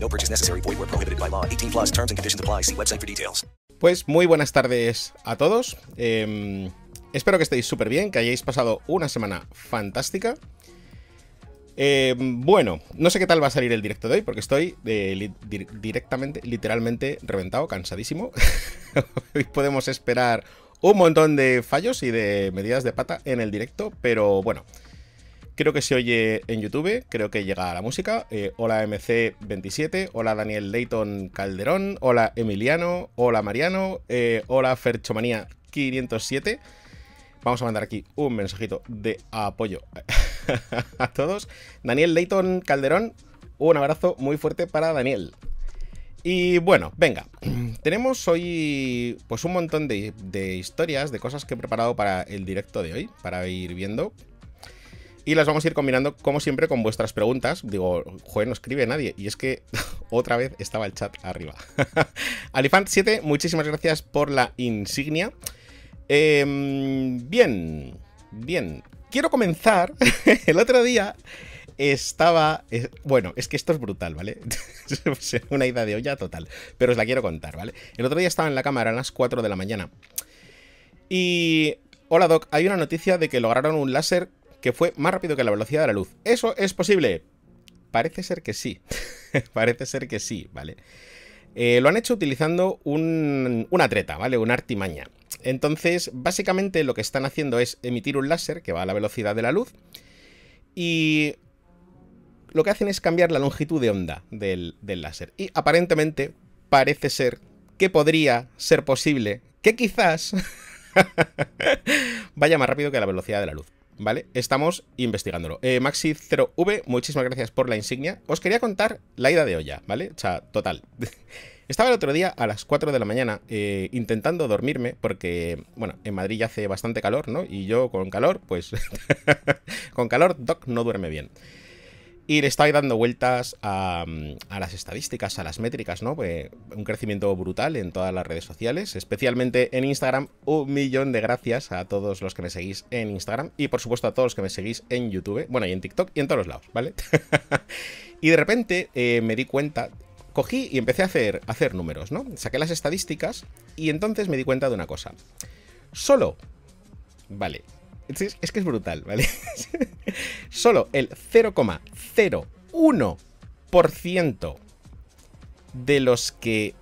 No purchase necessary. Void where prohibited by law. 18 plus terms and conditions apply. See website for details. Pues muy buenas tardes a todos. Eh, espero que estéis súper bien, que hayáis pasado una semana fantástica. Eh, bueno, no sé qué tal va a salir el directo de hoy, porque estoy eh, directamente, literalmente reventado, cansadísimo. hoy podemos esperar un montón de fallos y de medidas de pata en el directo, pero bueno. Creo que se oye en YouTube, creo que llega la música. Eh, hola MC27, hola Daniel Leighton Calderón, hola Emiliano, hola Mariano, eh, hola Ferchomanía 507. Vamos a mandar aquí un mensajito de apoyo a todos. Daniel Leighton Calderón, un abrazo muy fuerte para Daniel. Y bueno, venga, tenemos hoy pues un montón de historias, de cosas que he preparado para el directo de hoy, para ir viendo. Y las vamos a ir combinando, como siempre, con vuestras preguntas. Digo, joder, no escribe nadie. Y es que otra vez estaba el chat arriba. Alifant7, muchísimas gracias por la insignia. Em, bien, bien. Quiero comenzar. el otro día estaba. eh, bueno, es que esto es brutal, ¿vale? Una idea de olla total. Pero os la quiero contar, ¿vale? El otro día estaba en la cámara a las 4 de la mañana. Y. Hola, Doc. Hay una noticia de que lograron un láser que fue más rápido que la velocidad de la luz. ¿Eso es posible? Parece ser que sí. Parece ser que sí, ¿vale? Eh, lo han hecho utilizando un- una treta, ¿vale? Una artimaña. Entonces, básicamente lo que están haciendo es emitir un láser que va a la velocidad de la luz y lo que hacen es cambiar la longitud de onda del láser. Y aparentemente parece ser que podría ser posible que quizás vaya más rápido que la velocidad de la luz. ¿Vale? Estamos investigándolo. Eh, Maxi0V, muchísimas gracias por la insignia. Os quería contar la ida de olla, ¿vale? O sea, total. Estaba el otro día a las 4 de la mañana eh, intentando dormirme porque, bueno, en Madrid ya hace bastante calor, ¿no? Y yo con calor, pues... con calor, Doc no duerme bien. Y le estaba dando vueltas a, mm, a las estadísticas, a las métricas, ¿no? Pues un crecimiento brutal en todas las redes sociales, especialmente en Instagram. Un millón de gracias a todos los que me seguís en Instagram y por supuesto a todos los que me seguís en YouTube, bueno, y en TikTok y en todos los lados, ¿vale? y de repente eh, me di cuenta, cogí y empecé a hacer, a hacer números, ¿no? Saqué las estadísticas y entonces me di cuenta de una cosa. Solo, vale, es, que es brutal, ¿vale? Solo el 0,01% de los que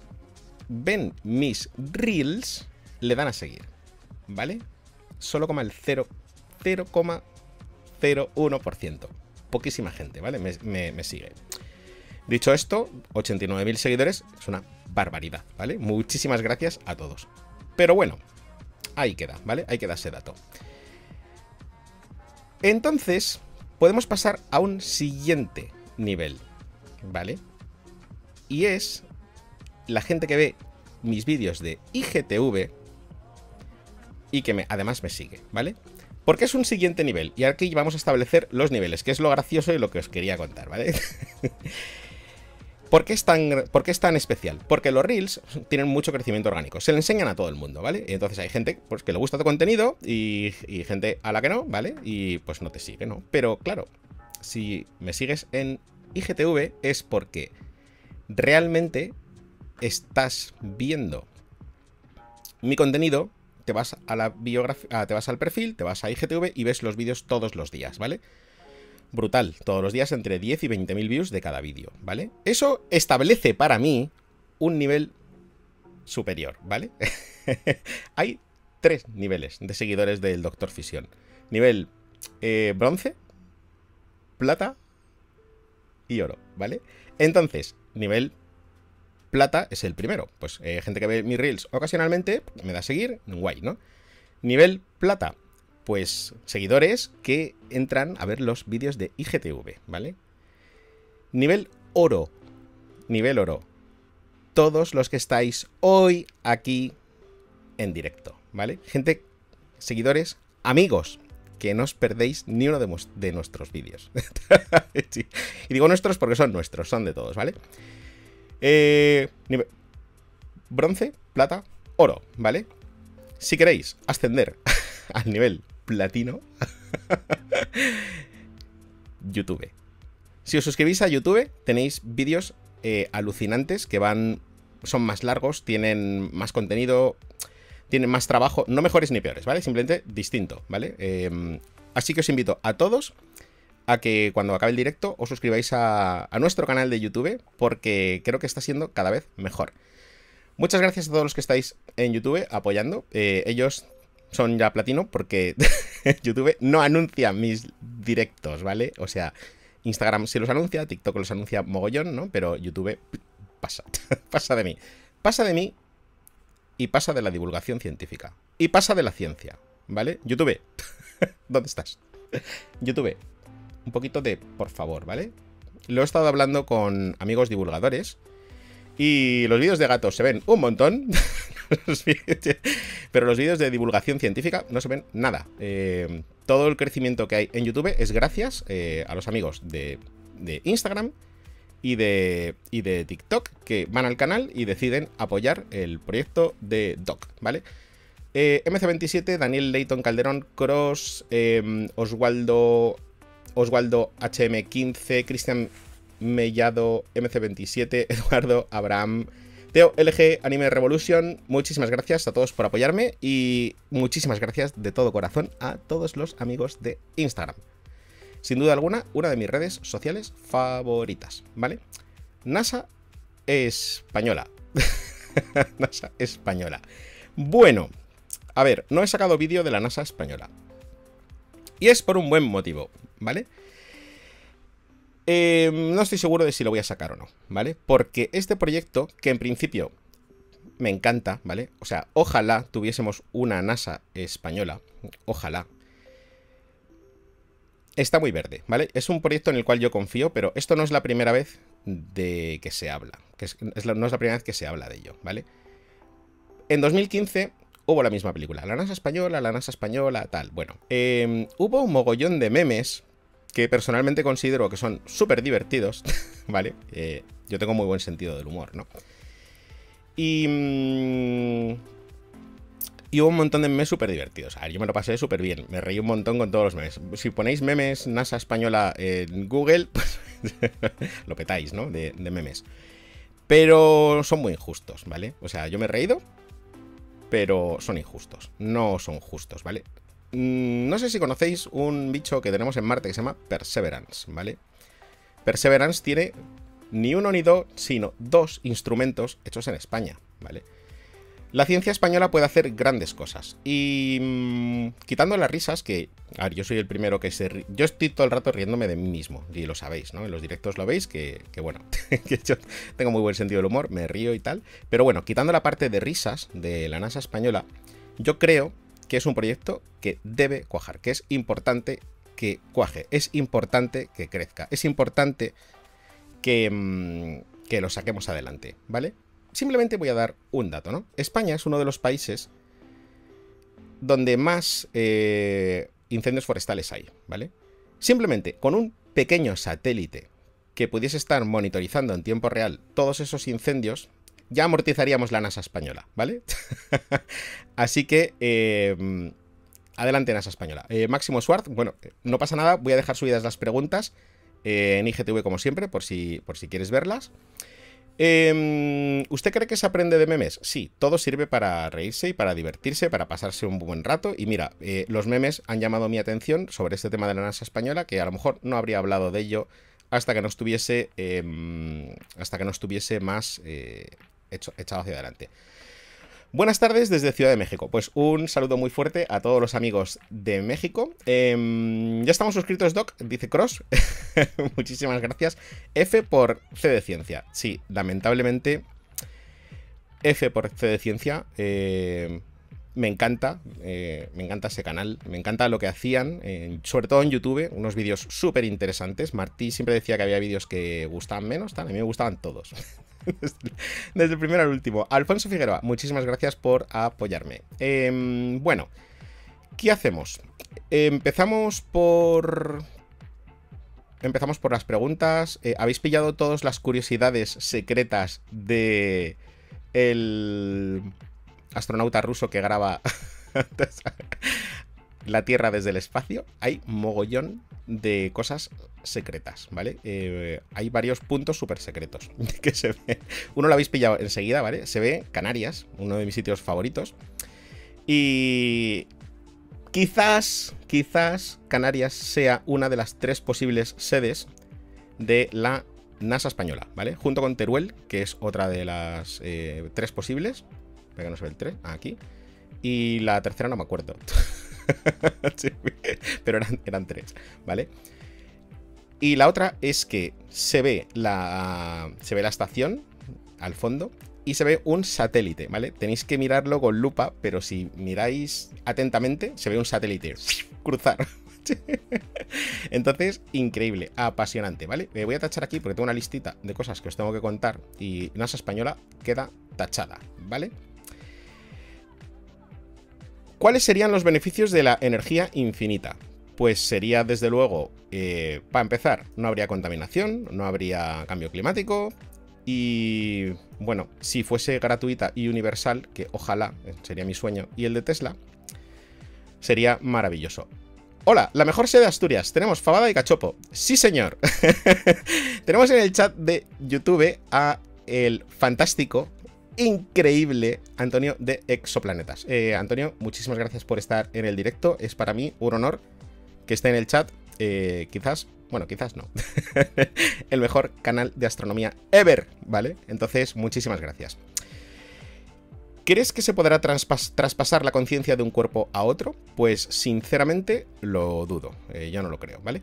ven mis reels le dan a seguir, ¿vale? Solo como el 0, 0,01%. Poquísima gente, ¿vale? Me, me- me sigue. Dicho esto, 89.000 seguidores es una barbaridad, ¿vale? Muchísimas gracias a todos. Pero bueno, ahí queda, ¿vale? Ahí queda ese dato. Entonces, podemos pasar a un siguiente nivel, ¿vale? Y es la gente que ve mis vídeos de IGTV y que además me sigue, ¿vale? Porque es un siguiente nivel. Y aquí vamos a establecer los niveles, que es lo gracioso y lo que os quería contar, ¿vale? ¿Por qué, es tan, ¿Por qué es tan especial? Porque los Reels tienen mucho crecimiento orgánico. Se le enseñan a todo el mundo, ¿vale? Entonces hay gente pues, que le gusta tu contenido y, y gente a la que no, ¿vale? Y pues no te sigue, ¿no? Pero claro, si me sigues en IGTV es porque realmente estás viendo mi contenido, te vas a la biografía, te vas al perfil, te vas a IGTV y ves los vídeos todos los días, ¿vale? Brutal, todos los días entre 10 y 20 mil views de cada vídeo, ¿vale? Eso establece para mí un nivel superior, ¿vale? Hay tres niveles de seguidores del Doctor Fisión. Nivel eh, bronce, plata y oro, ¿vale? Entonces, nivel plata es el primero. Pues eh, gente que ve mis reels ocasionalmente me da a seguir, guay, ¿no? Nivel plata, pues seguidores que entran a ver los vídeos de IGTV, ¿vale? Nivel oro, nivel oro. todos los que estáis hoy aquí en directo, ¿vale? Gente, seguidores, amigos, que no os perdéis ni uno de, nuestros vídeos. Y digo nuestros porque son nuestros, son de todos, ¿vale? Eh, bronce, plata, oro, ¿vale? Si queréis ascender al nivel platino, YouTube. Si os suscribís a YouTube, tenéis vídeos eh, alucinantes que van. son más largos, tienen más contenido, tienen más trabajo, no mejores ni peores, ¿vale? Simplemente distinto, ¿vale? Em, así que os invito a todos a que cuando acabe el directo os suscribáis a, nuestro canal de YouTube porque creo que está siendo cada vez mejor. Muchas gracias a todos los que estáis en YouTube apoyando. Eh, ellos son ya platino porque YouTube no anuncia mis directos, ¿vale? O sea, Instagram sí los anuncia, TikTok los anuncia mogollón, ¿no? Pero YouTube pasa, pasa de mí. Pasa de mí y pasa de la divulgación científica. Y pasa de la ciencia, ¿vale? YouTube, ¿dónde estás? YouTube, un poquito de por favor, ¿vale? Lo he estado hablando con amigos divulgadores y los vídeos de gatos se ven un montón, pero los vídeos de divulgación científica no se ven nada. Eh, todo el crecimiento que hay en YouTube es gracias eh, a los amigos de, Instagram y de, y de TikTok que van al canal y deciden apoyar el proyecto de Doc, ¿vale? Eh, MC27, Daniel Leighton Calderón, Cross, em, Oswaldo, Oswaldo HM15, Cristian Mellado, MC27, Eduardo, Abraham, Teo LG, Anime Revolution, muchísimas gracias a todos por apoyarme y muchísimas gracias de todo corazón a todos los amigos de Instagram sin duda alguna, una de mis redes sociales favoritas, ¿vale? NASA española. NASA española. Bueno, a ver, no he sacado vídeo de la NASA española. Y es por un buen motivo, ¿vale? Eh, no estoy seguro de si lo voy a sacar o no, ¿vale? Porque este proyecto, que en principio me encanta, ¿vale? O sea, ojalá tuviésemos una NASA española, ojalá, está muy verde, ¿vale? Es un proyecto en el cual yo confío, pero esto no es la primera vez de que se habla. Que no es la primera vez que se habla de ello, ¿vale? En 2015 hubo la misma película, la NASA española, la NASA española, tal. Bueno, em, hubo un mogollón de memes que personalmente considero que son súper divertidos, ¿vale? Eh, yo tengo muy buen sentido del humor, ¿no? Y... Mm, y hubo un montón de memes súper divertidos. A ver, yo me lo pasé súper bien. Me reí un montón con todos los memes. Si ponéis memes NASA española en Google, pues lo petáis, ¿no? De, memes. Pero son muy injustos, ¿vale? O sea, yo me he reído, pero son injustos. No son justos, ¿vale? Mm, no sé si conocéis un bicho que tenemos en Marte que se llama Perseverance, ¿vale? Perseverance tiene ni uno ni dos, sino dos instrumentos hechos en España, ¿vale? La ciencia española puede hacer grandes cosas. Y mm, quitando las risas, que, a ver, yo soy el primero que se... Yo estoy todo el rato riéndome de mí mismo, y lo sabéis, ¿no? En los directos lo veis, que, que bueno, que yo tengo muy buen sentido del humor, me río y tal. Pero bueno, quitando la parte de risas de la NASA española, yo creo que es un proyecto que debe cuajar, que es importante que cuaje, es importante que crezca, es importante que, mm, que lo saquemos adelante, ¿vale? Simplemente voy a dar un dato, ¿no? España es uno de los países donde más eh, incendios forestales hay, ¿vale? Simplemente con un pequeño satélite que pudiese estar monitorizando en tiempo real todos esos incendios, ya amortizaríamos la NASA española, ¿vale? Así que, eh, adelante NASA española. Eh, Máximo Schwartz, bueno, no pasa nada, voy a dejar subidas las preguntas en IGTV como siempre, por si, por si quieres verlas. ¿Usted cree que se aprende de memes? Sí, todo sirve para reírse y para divertirse, para pasarse un buen rato. Y mira, eh, los memes han llamado mi atención sobre este tema de la NASA española, que a lo mejor no habría hablado de ello hasta que no estuviese, em, hasta que no estuviese más eh, echado hacia adelante. Buenas tardes desde Ciudad de México. Pues un saludo muy fuerte a todos los amigos de México. Em, ya estamos suscritos, Doc, dice Cross. Muchísimas gracias. F por C de Ciencia. Sí, lamentablemente. F por C de Ciencia. Eh, me encanta, eh, me encanta ese canal, me encanta lo que hacían, sobre todo en YouTube, unos vídeos súper interesantes. Martí siempre decía que había vídeos que gustaban menos, a mí me gustaban todos. Desde el primero al último. Alfonso Figueroa, muchísimas gracias por apoyarme. Em, bueno, ¿qué hacemos? Empezamos por... Empezamos por las preguntas. Eh, ¿Habéis pillado todas las curiosidades secretas de el astronauta ruso que graba la Tierra desde el espacio, hay mogollón de cosas secretas, ¿vale? Eh, hay varios puntos súper secretos que se ve. Uno lo habéis pillado enseguida, ¿vale? Se ve Canarias, uno de mis sitios favoritos. Y quizás, quizás Canarias sea una de las tres posibles sedes de la NASA española, ¿vale? Junto con Teruel, que es otra de las eh, tres posibles. Venga, no se ve el 3, aquí. Y la tercera no me acuerdo. pero eran, eran tres, ¿vale? Y la otra es que se ve la, se ve la estación al fondo y se ve un satélite, ¿vale? Tenéis que mirarlo con lupa, pero si miráis atentamente, se ve un satélite cruzar. Entonces, increíble, apasionante, ¿vale? Me voy a tachar aquí porque tengo una listita de cosas que os tengo que contar y NASA Española queda tachada, ¿vale? ¿Cuáles serían los beneficios de la energía infinita? Pues sería, desde luego, eh, para empezar, no habría contaminación, no habría cambio climático y, bueno, si fuese gratuita y universal, que ojalá eh, sería mi sueño, y el de Tesla, sería maravilloso. Hola, la mejor sede de Asturias. Tenemos fabada y cachopo. Sí, señor. Tenemos en el chat de YouTube a el fantástico increíble Antonio de Exoplanetas. Eh, Antonio, muchísimas gracias por estar en el directo. Es para mí un honor que esté en el chat. Eh, quizás, bueno, quizás no. el mejor canal de astronomía ever, ¿vale? Entonces, muchísimas gracias. ¿Crees que se podrá traspasar la conciencia de un cuerpo a otro? Pues sinceramente lo dudo. Eh, yo no lo creo, ¿vale?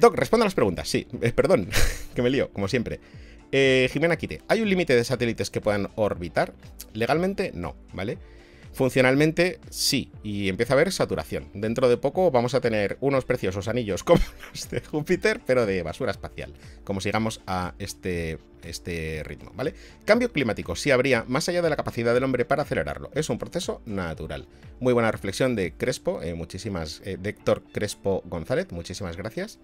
Doc, responda las preguntas. Sí, perdón, que me lío, como siempre. Eh, Jimena Quite, ¿hay un límite de satélites que puedan orbitar? Legalmente no, ¿vale? Funcionalmente sí, y empieza a haber saturación. Dentro de poco vamos a tener unos preciosos anillos como los de Júpiter, pero de basura espacial, como sigamos a este, este ritmo, ¿vale? Cambio climático, sí habría, más allá de la capacidad del hombre para acelerarlo. Es un proceso natural. Muy buena reflexión de Crespo, eh, muchísimas, eh, Héctor Crespo González, muchísimas gracias.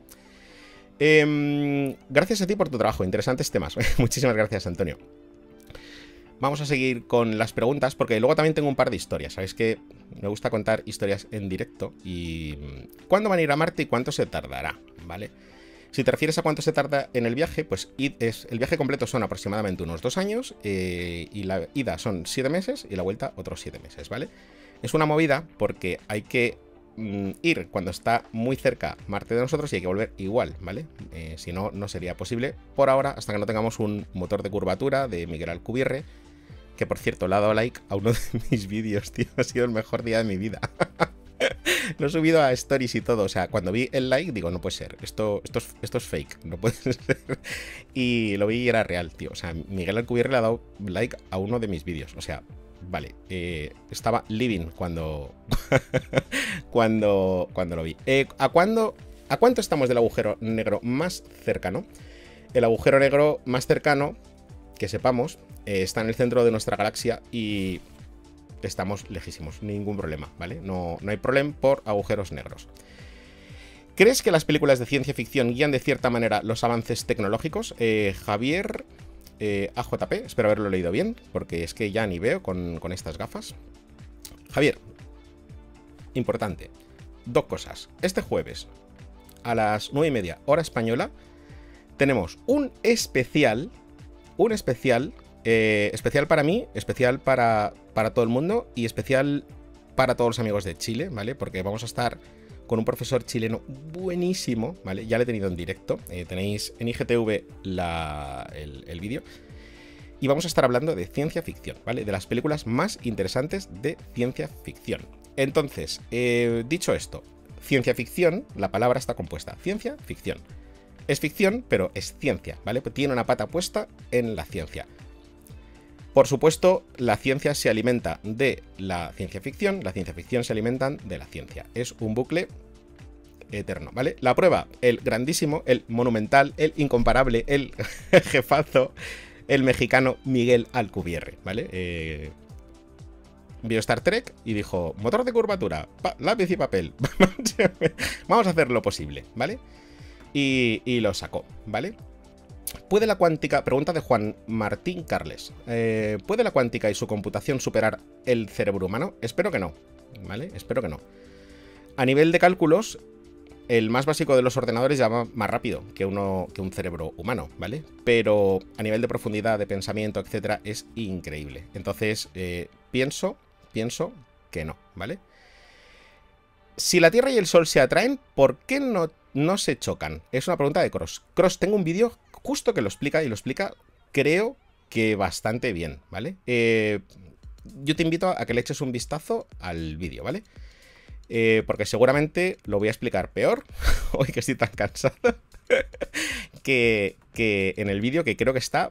Em, gracias a ti por tu trabajo, interesantes temas. Muchísimas gracias, Antonio. Vamos a seguir con las preguntas, porque luego también tengo un par de historias. Sabéis que me gusta contar historias en directo. Y. Mm, ¿Cuándo van a ir a Marte y cuánto se tardará? ¿Vale? Si te refieres a cuánto se tarda en el viaje, pues es, el viaje completo son aproximadamente unos dos años. Eh, y la ida son siete meses y la vuelta otros siete meses, ¿vale? Es una movida porque hay que ir cuando está muy cerca Marte de nosotros y hay que volver igual, ¿vale? Eh, si no, no sería posible por ahora hasta que no tengamos un motor de curvatura de Miguel Alcubierre, que por cierto le ha dado like a uno de mis vídeos, tío, ha sido el mejor día de mi vida. Lo he subido a stories y todo. O sea, cuando vi el like, digo, no puede ser. Esto, esto, es, esto es fake. No puede ser. Y lo vi y era real, tío. O sea, Miguel Alcubierre le ha dado like a uno de mis vídeos. O sea, Vale, eh, estaba living cuando, cuando, cuando lo vi. Eh, ¿a, cuándo, ¿A cuánto estamos del agujero negro más cercano? El agujero negro más cercano, que sepamos, eh, está en el centro de nuestra galaxia y estamos lejísimos, ningún problema, ¿vale? No, no hay problema por agujeros negros. ¿Crees que las películas de ciencia ficción guían de cierta manera los avances tecnológicos? Javier eh, AJP, espero haberlo leído bien, porque es que ya ni veo con, estas gafas. Javier, importante, dos cosas. Este jueves, a las 9 y media, hora española, tenemos un especial, un especial, eh, especial para mí, especial para, para todo el mundo y especial para todos los amigos de Chile, ¿vale? Porque vamos a estar con un profesor chileno buenísimo, ¿vale? Ya lo he tenido en directo, eh, tenéis en IGTV el, vídeo. Y vamos a estar hablando de ciencia ficción, ¿vale? De las películas más interesantes de ciencia ficción. Entonces, eh, dicho esto, ciencia ficción, la palabra está compuesta. Ciencia, ficción. Es ficción, pero es ciencia, ¿vale? Tiene una pata puesta en la ciencia. Por supuesto, la ciencia se alimenta de la ciencia ficción, la ciencia ficción se alimentan de la ciencia. Es un bucle eterno, ¿vale? La prueba, el grandísimo, el monumental, el incomparable, el jefazo, el mexicano Miguel Alcubierre, ¿vale? Eh, vio Star Trek y dijo, motor de curvatura, lápiz y papel, vamos a hacer lo posible, ¿vale? Y, y lo sacó, ¿vale? ¿Puede la cuántica, pregunta de Juan Martín Carles, eh, ¿puede la cuántica y su computación superar el cerebro humano? Espero que no, ¿vale? Espero que no. A nivel de cálculos, el más básico de los ordenadores ya va más rápido que, uno, que un cerebro humano, ¿vale? Pero a nivel de profundidad, de pensamiento, etcétera, es increíble. Entonces, eh, pienso, pienso que no, ¿vale? Si la Tierra y el Sol se atraen, ¿por qué no, no se chocan? Es una pregunta de Cross. Cross, tengo un vídeo justo que lo explica y lo explica, creo que bastante bien, ¿vale? Eh, yo te invito a que le eches un vistazo al vídeo, ¿vale? Eh, porque seguramente lo voy a explicar peor, hoy que estoy tan cansado, que, que en el vídeo que creo que está.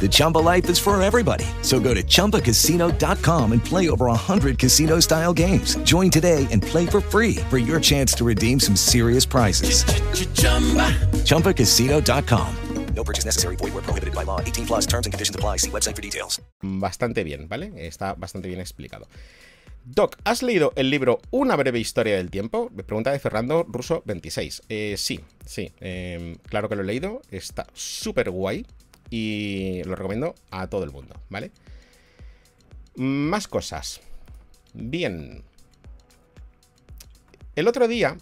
The Chumba life is for everybody. So go to ChumbaCasino.com and play over 100 casino style games. Join today and play for free for your chance to redeem some serious prizes. ChumbaCasino.com. No purchase necessary. Void were prohibited by law. 18 plus terms and conditions apply. See website for details. bastante bien, ¿vale? Está bastante bien explicado. Doc, ¿has leído el libro Una breve historia del tiempo? Me pregunta de Fernando Russo 26. Eh, sí, sí, eh, claro que lo he leído. Está súper guay y lo recomiendo a todo el mundo, ¿vale? Más cosas. Bien. El otro día.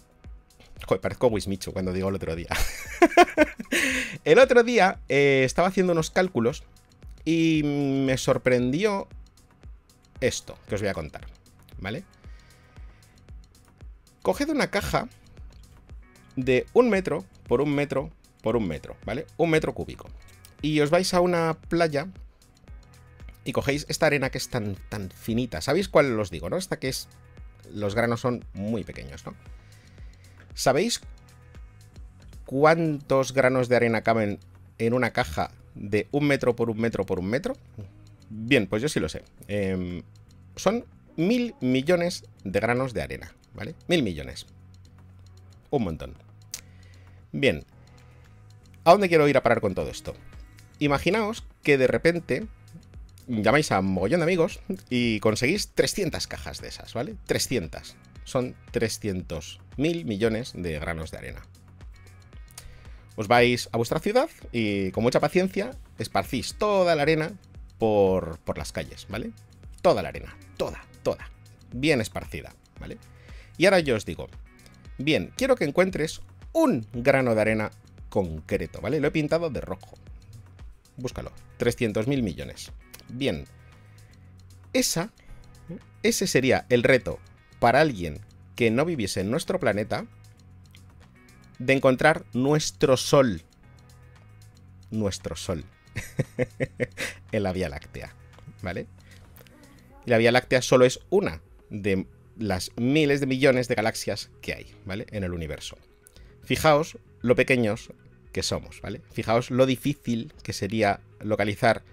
Joder, parezco Wismichu cuando digo el otro día. el otro día eh, estaba haciendo unos cálculos y me sorprendió esto que os voy a contar, ¿vale? Coged una caja de un metro por un metro por un metro, ¿vale? Un metro cúbico. Y os vais a una playa y cogéis esta arena que es tan, tan finita. ¿Sabéis cuál os digo, no? Esta que es... Los granos son muy pequeños, ¿no? ¿Sabéis cuántos granos de arena caben en una caja de un metro por un metro por un metro? Bien, pues yo sí lo sé. Eh, son mil millones de granos de arena, ¿vale? Mil millones. Un montón. Bien. ¿A dónde quiero ir a parar con todo esto? Imaginaos que de repente llamáis a mogollón de amigos y conseguís 300 cajas de esas, ¿vale? 300. Son 300 mil millones de granos de arena. Os vais a vuestra ciudad y con mucha paciencia esparcís toda la arena por, por las calles, ¿vale? Toda la arena, toda, toda. Bien esparcida, ¿vale? Y ahora yo os digo, bien, quiero que encuentres un grano de arena concreto, ¿vale? Lo he pintado de rojo. Búscalo. 300 mil millones. Bien. Esa, ese sería el reto para alguien que no viviese en nuestro planeta de encontrar nuestro sol. Nuestro sol. en la Vía Láctea. ¿Vale? Y la Vía Láctea solo es una de las miles de millones de galaxias que hay, ¿vale? En el universo. Fijaos lo pequeños que somos, ¿vale? Fijaos lo difícil que sería localizar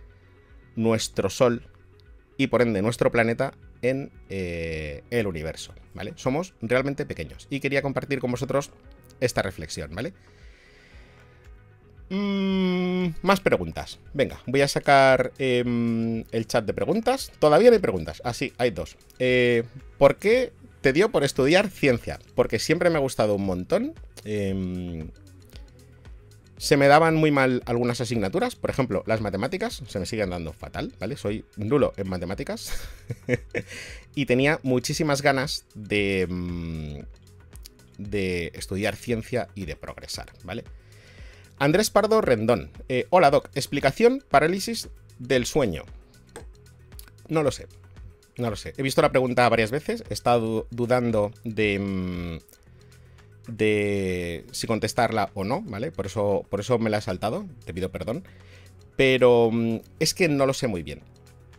nuestro Sol y por ende nuestro planeta en eh, el universo, ¿vale? Somos realmente pequeños y quería compartir con vosotros esta reflexión, ¿vale? Mm, más preguntas. Venga, voy a sacar eh, el chat de preguntas. Todavía no hay preguntas. Ah, sí, hay dos. Eh, ¿Por qué te dio por estudiar ciencia? Porque siempre me ha gustado un montón. Eh, Se me daban muy mal algunas asignaturas, por ejemplo, las matemáticas se me siguen dando fatal, ¿vale? Soy nulo en matemáticas. y tenía muchísimas ganas de, mm, de estudiar ciencia y de progresar, ¿vale? Andrés Pardo Rendón. Eh, hola, Doc. Explicación, parálisis del sueño. No lo sé. No lo sé. He visto la pregunta varias veces. He estado dudando de. mm, de si contestarla o no, ¿vale? Por eso, por eso me la he saltado. Te pido perdón. Pero mm, es que no lo sé muy bien.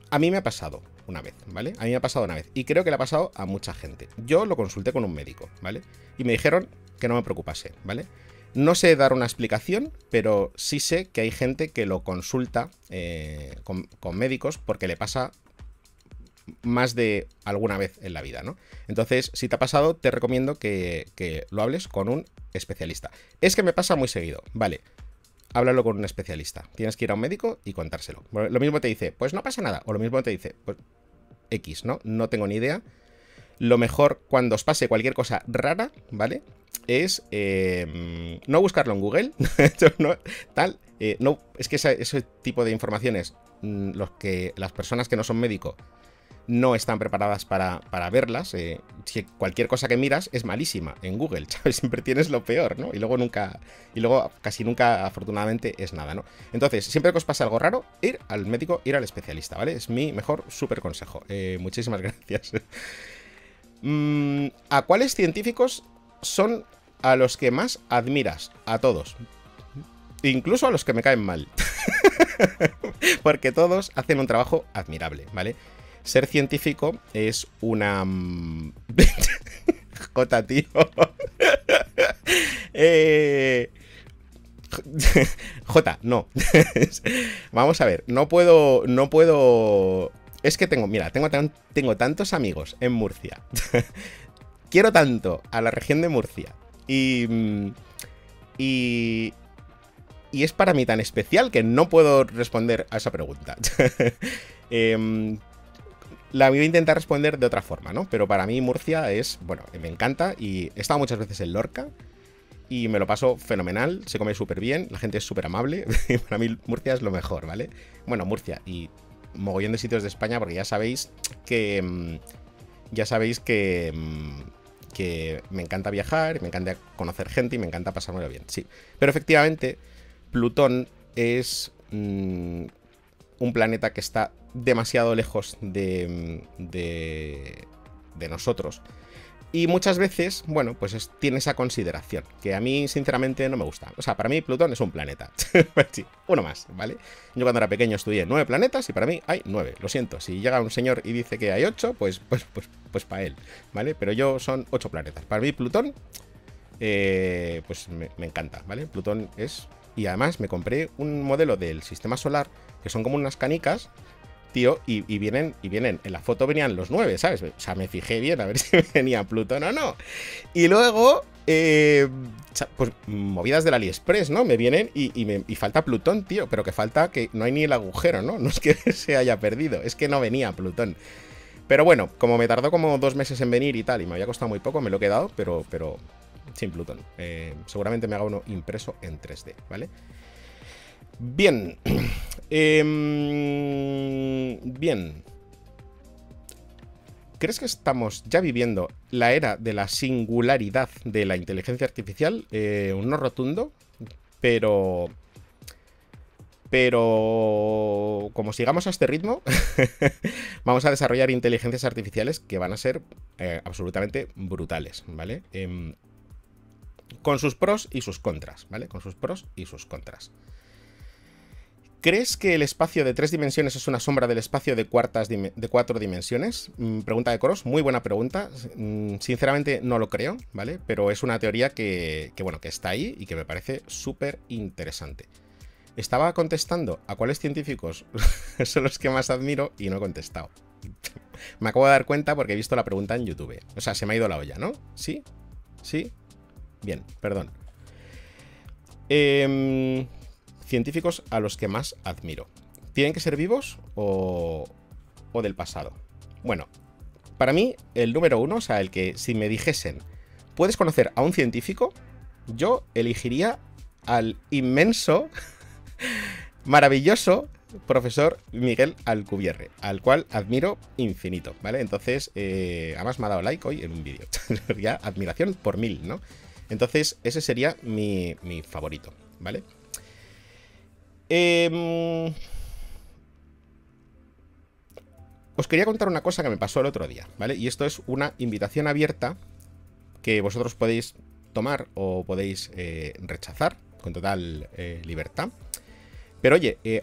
A mí me ha pasado una vez, ¿vale? A mí me ha pasado una vez. Y creo que le ha pasado a mucha gente. Yo lo consulté con un médico, ¿vale? Y me dijeron que no me preocupase, ¿vale? No sé dar una explicación, pero sí sé que hay gente que lo consulta eh, con, con médicos porque le pasa más de alguna vez en la vida, ¿no? Entonces, si te ha pasado, te recomiendo que, lo hables con un especialista. Es que me pasa muy seguido, vale. Háblalo con un especialista. Tienes que ir a un médico y contárselo. Lo mismo te dice, pues no pasa nada. O lo mismo te dice, pues X, ¿no? No tengo ni idea. Lo mejor cuando os pase cualquier cosa rara, ¿vale? Es eh, no buscarlo en Google. no, tal. eh, no, es que esa- ese tipo de informaciones, mm, los que, las personas que no son médicos no están preparadas para, para verlas. eh, cualquier cosa que miras es malísima en Google. Siempre tienes lo peor, ¿no? Y luego nunca, y luego casi nunca, afortunadamente, es nada, ¿no? Entonces, siempre que os pase algo raro, ir al médico, ir al especialista, ¿vale? Es mi mejor súper consejo. Eh, muchísimas gracias. Mm, ¿A cuáles científicos son a los que más admiras? A todos. Incluso a los que me caen mal. Porque todos hacen un trabajo admirable, ¿vale? Ser científico es una... mm, Jota, tío. eh... J, no. Vamos a ver, no puedo. No puedo. Es que tengo, mira, tengo, tan- tengo tantos amigos en Murcia. Quiero tanto a la región de Murcia. Y. mm, Y. Y es para mí tan especial que no puedo responder a esa pregunta. Em, la voy a intentar responder de otra forma, ¿no? Pero para mí Murcia es, bueno, me encanta y he estado muchas veces en Lorca y me lo paso fenomenal, se come súper bien, la gente es súper amable, para mí Murcia es lo mejor, ¿vale? Bueno, Murcia y mogollón de sitios de España porque ya sabéis que... mm, Ya sabéis que... mm, que me encanta viajar, me encanta conocer gente y me encanta pasármelo bien, sí. Pero efectivamente, Plutón es mm, un planeta que está demasiado lejos de, de, de nosotros. Y muchas veces, bueno, pues es- tiene esa consideración, que a mí sinceramente no me gusta. O sea, para mí Plutón es un planeta. sí, uno más, ¿vale? Yo cuando era pequeño estudié nueve planetas y para mí hay nueve. Lo siento, si llega un señor y dice que hay ocho, pues, pues, pues, pues para él, ¿vale? Pero yo son ocho planetas. Para mí Plutón, eh, pues me, me encanta, ¿vale? Plutón es... Y además me compré un modelo del sistema solar, que son como unas canicas, tío, y, y vienen, y vienen, en la foto venían los nueve, ¿sabes? O sea, me fijé bien a ver si venía Plutón o no. Y luego, eh, pues movidas del AliExpress, ¿no? Me vienen y, me- falta Plutón, tío, pero que falta que no hay ni el agujero, ¿no? No es que se haya perdido, es que no venía Plutón. Pero bueno, como me tardó como dos meses en venir y tal, y me había costado muy poco, me lo he quedado, pero, pero sin Plutón. Eh, seguramente me haga uno impreso en 3D, ¿vale? Bien. Em, bien. ¿Crees que estamos ya viviendo la era de la singularidad de la inteligencia artificial? Eh, un no rotundo, pero... Pero como sigamos a este ritmo, vamos a desarrollar inteligencias artificiales que van a ser eh, absolutamente brutales, ¿vale? Em, con sus pros y sus contras, ¿vale? Con sus pros y sus contras. ¿Crees que el espacio de tres dimensiones es una sombra del espacio de, cuartas de cuatro dimensiones? Mm, pregunta de Coros, muy buena pregunta. Mm, sinceramente no lo creo, ¿vale? Pero es una teoría que, bueno, que está ahí y que me parece súper interesante. Estaba contestando a cuáles científicos son los que más admiro y no he contestado. me acabo de dar cuenta porque he visto la pregunta en YouTube. O sea, se me ha ido la olla, ¿no? ¿Sí? ¿Sí? Bien, perdón. Em, científicos a los que más admiro. ¿Tienen que ser vivos o, o del pasado? Bueno, para mí, el número uno, o sea, el que si me dijesen, ¿puedes conocer a un científico? Yo elegiría al inmenso, maravilloso profesor Miguel Alcubierre, al cual admiro infinito, ¿vale? Entonces, eh, además me ha dado like hoy en un vídeo. ya admiración por mil, ¿no? Entonces, ese sería mi, mi favorito, ¿vale? Em, os quería contar una cosa que me pasó el otro día, ¿vale? Y esto es una invitación abierta que vosotros podéis tomar o podéis eh, rechazar con total eh, libertad. Pero oye, eh,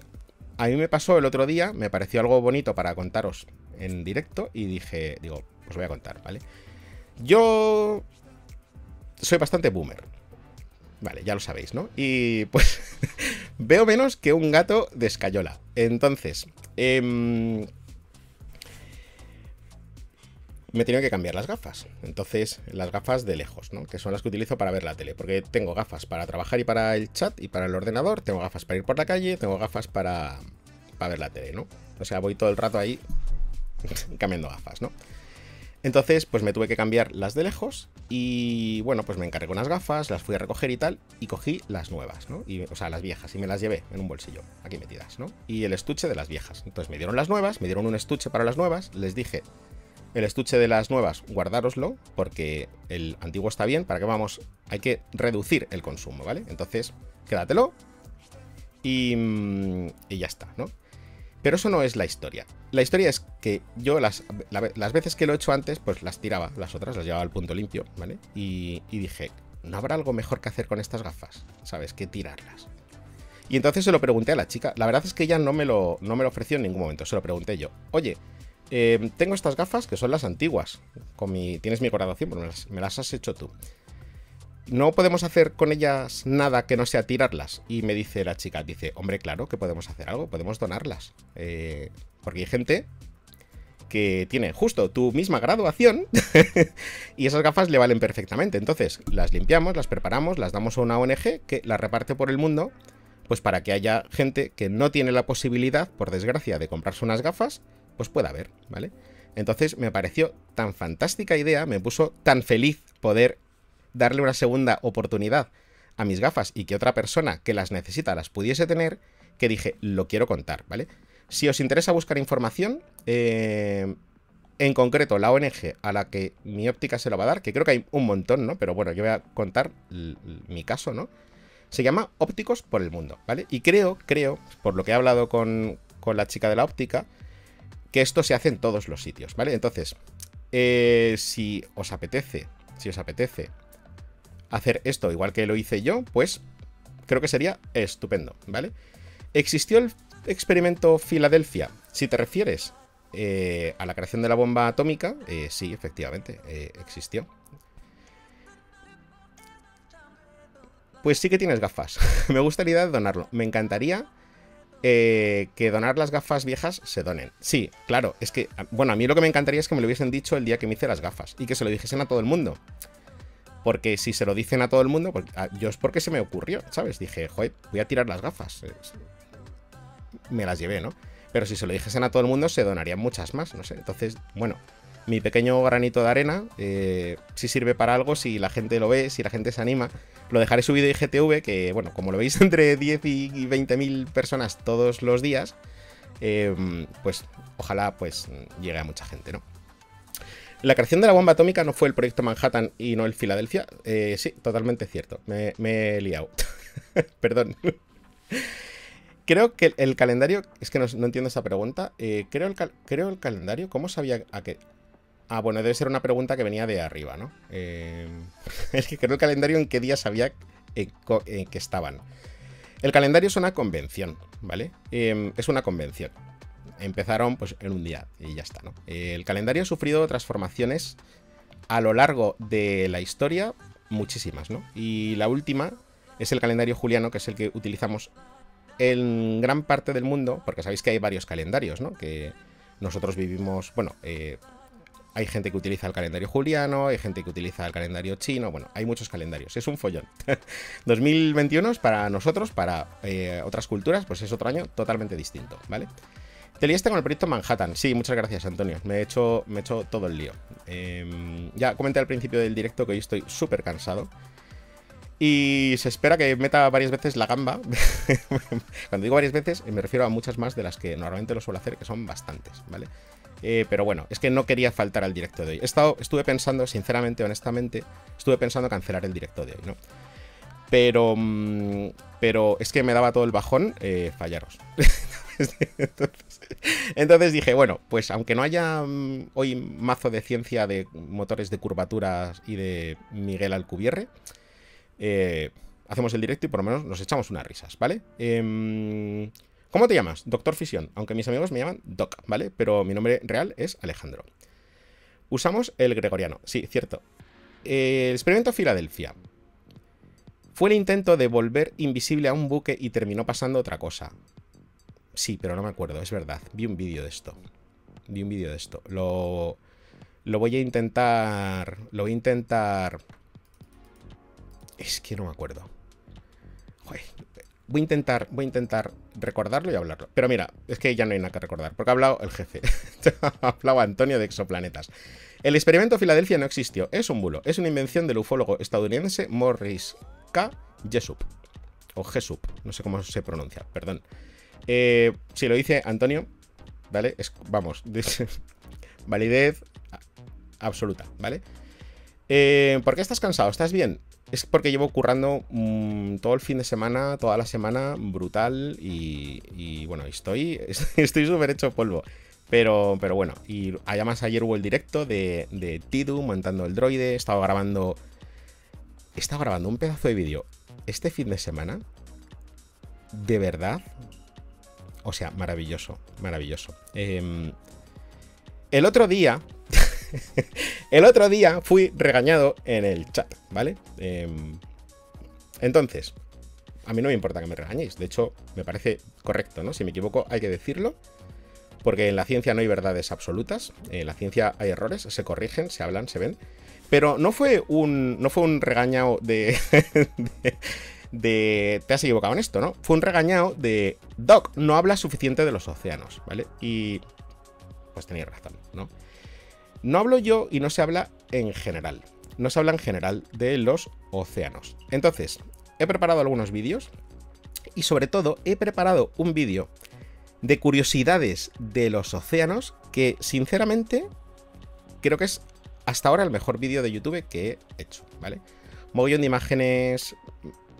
a mí me pasó el otro día, me pareció algo bonito para contaros en directo y dije, digo, os voy a contar, ¿vale? Yo soy bastante boomer. Vale, ya lo sabéis, ¿no? Y pues veo menos que un gato de escayola. Entonces, eh, me he tenido que cambiar las gafas. Entonces, las gafas de lejos, ¿no? Que son las que utilizo para ver la tele. Porque tengo gafas para trabajar y para el chat y para el ordenador. Tengo gafas para ir por la calle. Tengo gafas para, para ver la tele, ¿no? O sea, voy todo el rato ahí cambiando gafas, ¿no? Entonces, pues me tuve que cambiar las de lejos y bueno, pues me encargué con las gafas, las fui a recoger y tal, y cogí las nuevas, ¿no? O sea, las viejas, y me las llevé en un bolsillo, aquí metidas, ¿no? Y el estuche de las viejas. Entonces me dieron las nuevas, me dieron un estuche para las nuevas, les dije, el estuche de las nuevas, guardároslo, porque el antiguo está bien, para que vamos, hay que reducir el consumo, ¿vale? Entonces, quédatelo y, mm, y ya está, ¿no? Pero eso no es la historia. La historia es que yo las, la- las veces que lo he hecho antes, pues las tiraba, las otras las llevaba al punto limpio, ¿vale? Y, dije, ¿no habrá algo mejor que hacer con estas gafas? ¿Sabes? Que tirarlas. Y entonces se lo pregunté a la chica. La verdad es que ella no me lo, no me lo ofreció en ningún momento, se lo pregunté yo. Oye, eh, tengo estas gafas que son las antiguas. Con mi, tienes mi colaboración, pero me me las has hecho tú. No podemos hacer con ellas nada que no sea tirarlas. Y me dice la chica, dice, hombre, claro que podemos hacer algo, podemos donarlas. Eh, porque hay gente que tiene justo tu misma graduación y esas gafas le valen perfectamente. Entonces, las limpiamos, las preparamos, las damos a una ONG que las reparte por el mundo, pues para que haya gente que no tiene la posibilidad, por desgracia, de comprarse unas gafas, pues pueda ver, ¿vale? Entonces me pareció tan fantástica idea, me puso tan feliz poder darle una segunda oportunidad a mis gafas y que otra persona que las necesita las pudiese tener, que dije, lo quiero contar, ¿vale? Si os interesa buscar información, eh, en concreto la ONG a la que mi óptica se lo va a dar, que creo que hay un montón, ¿no? Pero bueno, yo voy a contar mi caso, ¿no? Se llama Ópticos por el Mundo, ¿vale? Y creo, creo, por lo que he hablado con, con la chica de la óptica, que esto se hace en todos los sitios, ¿vale? Entonces, eh, si os apetece, si os apetece hacer esto igual que lo hice yo, pues creo que sería estupendo, ¿vale? ¿Existió el experimento Filadelfia? Si te refieres eh, a la creación de la bomba atómica, eh, sí, efectivamente, eh, existió. Pues sí que tienes gafas. Me gusta donarlo. Me encantaría que donar las gafas viejas se donen. Sí, claro, es que, bueno, a mí lo que me encantaría es que me lo hubiesen dicho el día que me hice las gafas y que se lo dijesen a todo el mundo. Porque si se lo dicen a todo el mundo, pues, yo es porque se me ocurrió, ¿sabes? Dije, joder, voy a tirar las gafas. Me las llevé, ¿no? Pero si se lo dijesen a todo el mundo, se donarían muchas más, no sé. Entonces, bueno, mi pequeño granito de arena, eh, si sirve para algo, si la gente lo ve, si la gente se anima, lo dejaré subido en IGTV, que, bueno, como lo veis entre 10 y 20 mil personas todos los días, eh, pues ojalá pues llegue a mucha gente, ¿no? La creación de la bomba atómica no fue el proyecto Manhattan y no el Filadelfia. Eh, sí, totalmente cierto. Me, he liado. Perdón. Creo que el, calendario. Es que no, entiendo esa pregunta. Eh, creo, el creo el calendario. ¿Cómo sabía a qué? Ah, bueno, debe ser una pregunta que venía de arriba, ¿no? Eh, es que creo el calendario en qué día sabía en, en que estaban. El calendario es una convención, ¿vale? Es una convención empezaron pues en un día y ya está, ¿no? El calendario ha sufrido transformaciones a lo largo de la historia, muchísimas, ¿no? Y la última es el calendario juliano, que es el que utilizamos en gran parte del mundo, porque sabéis que hay varios calendarios, ¿no? Que nosotros vivimos, bueno, eh, hay gente que utiliza el calendario juliano, hay gente que utiliza el calendario chino, bueno, hay muchos calendarios, es un follón. 2021 es para nosotros, para eh, otras culturas, pues es otro año totalmente distinto, ¿vale? Te liaste con el proyecto Manhattan. Sí, muchas gracias, Antonio. Me he hecho, me he hecho todo el lío. Eh, ya comenté al principio del directo que hoy estoy súper cansado. Y se espera que meta varias veces la gamba. Cuando digo varias veces, me refiero a muchas más de las que normalmente lo suelo hacer, que son bastantes, ¿vale? Eh, pero bueno, es que no quería faltar al directo de hoy. He estuve pensando, sinceramente, honestamente, estuve pensando cancelar el directo de hoy, ¿no? Pero, mm, pero es que me daba todo el bajón eh, fallaros. entonces, dije, bueno, pues aunque no haya mm, hoy mazo de ciencia de motores de curvaturas y de Miguel Alcubierre, eh, hacemos el directo y por lo menos nos echamos unas risas, ¿vale? Em, ¿Cómo te llamas? Doctor Fisión. Aunque mis amigos me llaman Doc, ¿vale? Pero mi nombre real es Alejandro. Usamos el gregoriano. Sí, cierto. El experimento Filadelfia. Fue el intento de volver invisible a un buque y terminó pasando otra cosa. Sí, pero no me acuerdo, es verdad. Vi un vídeo de esto. Vi un vídeo de esto. Lo, lo voy a intentar... Lo voy a intentar... Es que no me acuerdo. Joder, Voy a intentar, voy a intentar recordarlo y hablarlo. Pero mira, es que ya no hay nada que recordar, porque ha hablado el jefe. ha hablado Antonio de exoplanetas. El experimento Filadelfia no existió, es un bulo. Es una invención del ufólogo estadounidense Morris K. Jesup. O Jesup, no sé cómo se pronuncia, perdón. Eh, si lo dice Antonio, ¿vale? Vamos, validez absoluta, ¿vale? Eh, ¿Por qué estás cansado? ¿Estás bien? Es porque llevo currando mm, todo el fin de semana, toda la semana, brutal. Y, bueno, estoy estoy súper hecho polvo. Pero, pero bueno, y además ayer hubo el directo de, de Tidu montando el droide. He estado grabando. He estado grabando un pedazo de vídeo este fin de semana. De verdad. O sea, maravilloso, maravilloso. Em, el otro día, el otro día fui regañado en el chat, ¿vale? Em, entonces, a mí no me importa que me regañéis. De hecho, me parece correcto, ¿no? Si me equivoco, hay que decirlo. Porque en la ciencia no hay verdades absolutas. En la ciencia hay errores, se corrigen, se hablan, se ven. Pero no fue un, no fue un regañado de, de, de, Te has equivocado en esto, ¿no? Fue un regañado de... Doc, no habla suficiente de los océanos, ¿vale? Y... Pues tenía razón, ¿no? No hablo yo y no se habla en general. No se habla en general de los océanos. Entonces, he preparado algunos vídeos y sobre todo he preparado un vídeo de curiosidades de los océanos que sinceramente creo que es hasta ahora el mejor vídeo de YouTube que he hecho, ¿vale? Mogollón de imágenes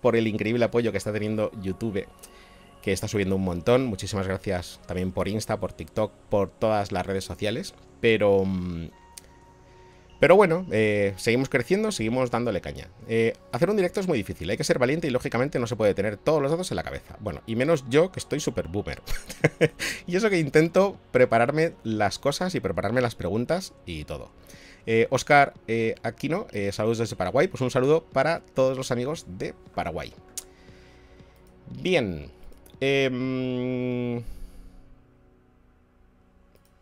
por el increíble apoyo que está teniendo YouTube, que está subiendo un montón. Muchísimas gracias también por Insta, por TikTok, por todas las redes sociales. Pero... mm, Pero bueno, eh, seguimos creciendo, seguimos dándole caña. Eh, hacer un directo es muy difícil, hay que ser valiente y lógicamente no se puede tener todos los datos en la cabeza. Bueno, y menos yo que estoy súper boomer. y eso que intento prepararme las cosas y prepararme las preguntas y todo. Eh, Oscar eh, Aquino, eh, saludos desde Paraguay. Pues un saludo para todos los amigos de Paraguay. Bien. em,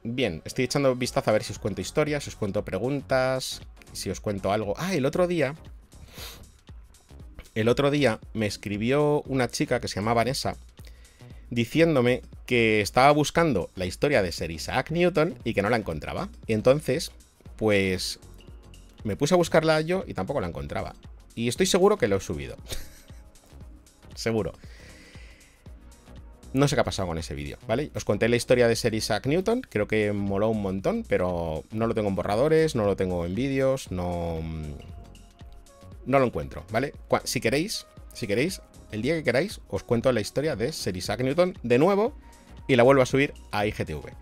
Bien, estoy echando vistazo a ver si os cuento historias, si os cuento preguntas, si os cuento algo. Ah, el otro día. El otro día me escribió una chica que se llama Vanessa diciéndome que estaba buscando la historia de Sir Isaac Newton y que no la encontraba. Y entonces, pues me puse a buscarla yo y tampoco la encontraba. Y estoy seguro que lo he subido. seguro. no sé qué ha pasado con ese vídeo, ¿vale? Os conté la historia de Sir Isaac Newton, creo que moló un montón, pero no lo tengo en borradores, no lo tengo en vídeos, no... No lo encuentro, ¿vale? Si queréis, si queréis, el día que queráis, os cuento la historia de Sir Isaac Newton de nuevo y la vuelvo a subir a IGTV.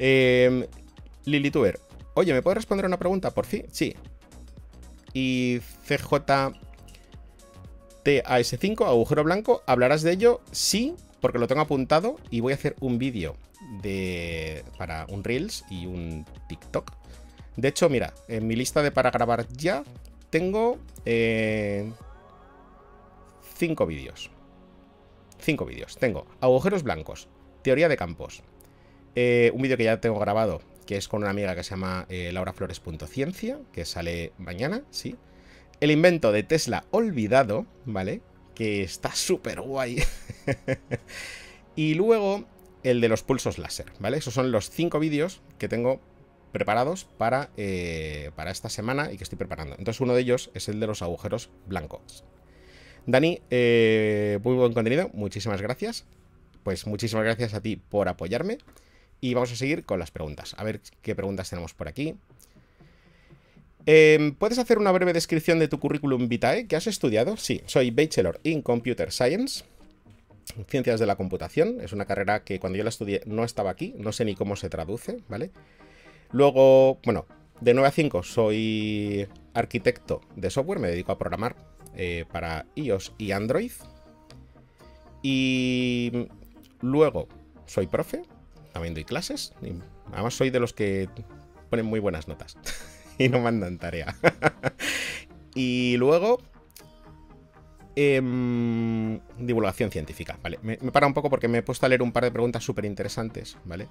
Eh, Lilituber, oye, ¿me puedes responder una pregunta por fin? Sí. Y CJ TAS5, agujero blanco, ¿hablarás de ello? Sí, porque lo tengo apuntado y voy a hacer un vídeo de para un Reels y un TikTok. De hecho, mira, en mi lista de para grabar ya tengo eh, cinco vídeos. Cinco vídeos. Tengo agujeros blancos, teoría de campos, eh, un vídeo que ya tengo grabado, que es con una amiga que se llama eh, lauraflores.ciencia, que sale mañana, sí. El invento de Tesla olvidado, ¿vale? Que está súper guay. y luego el de los pulsos láser, ¿vale? Esos son los cinco vídeos que tengo preparados para, eh, para esta semana y que estoy preparando. Entonces uno de ellos es el de los agujeros blancos. Dani, eh, muy buen contenido, muchísimas gracias. Pues muchísimas gracias a ti por apoyarme. Y vamos a seguir con las preguntas. A ver qué preguntas tenemos por aquí. Em, ¿Puedes hacer una breve descripción de tu currículum vitae? ¿Qué has estudiado? Sí, soy Bachelor in Computer Science, Ciencias de la Computación. Es una carrera que cuando yo la estudié no estaba aquí, no sé ni cómo se traduce, ¿vale? Luego, bueno, de 9 a 5 soy arquitecto de software, me dedico a programar eh, para iOS y Android. Y luego soy profe, también doy clases. Además soy de los que ponen muy buenas notas y no mandan tarea. y luego... Em, divulgación científica, ¿vale? Me, me, para un poco porque me he puesto a leer un par de preguntas súper interesantes, ¿vale?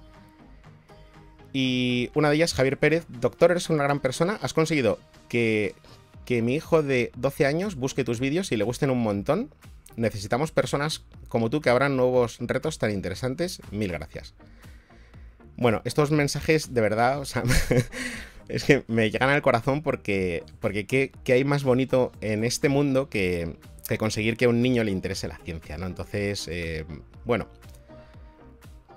Y una de ellas, Javier Pérez, doctor, eres una gran persona, has conseguido que, que mi hijo de 12 años busque tus vídeos y le gusten un montón. Necesitamos personas como tú que abran nuevos retos tan interesantes. Mil gracias. Bueno, estos mensajes de verdad, o sea, es que me llegan al corazón porque, porque ¿qué, hay más bonito en este mundo que, conseguir que a un niño le interese la ciencia, ¿no? Entonces, eh, bueno,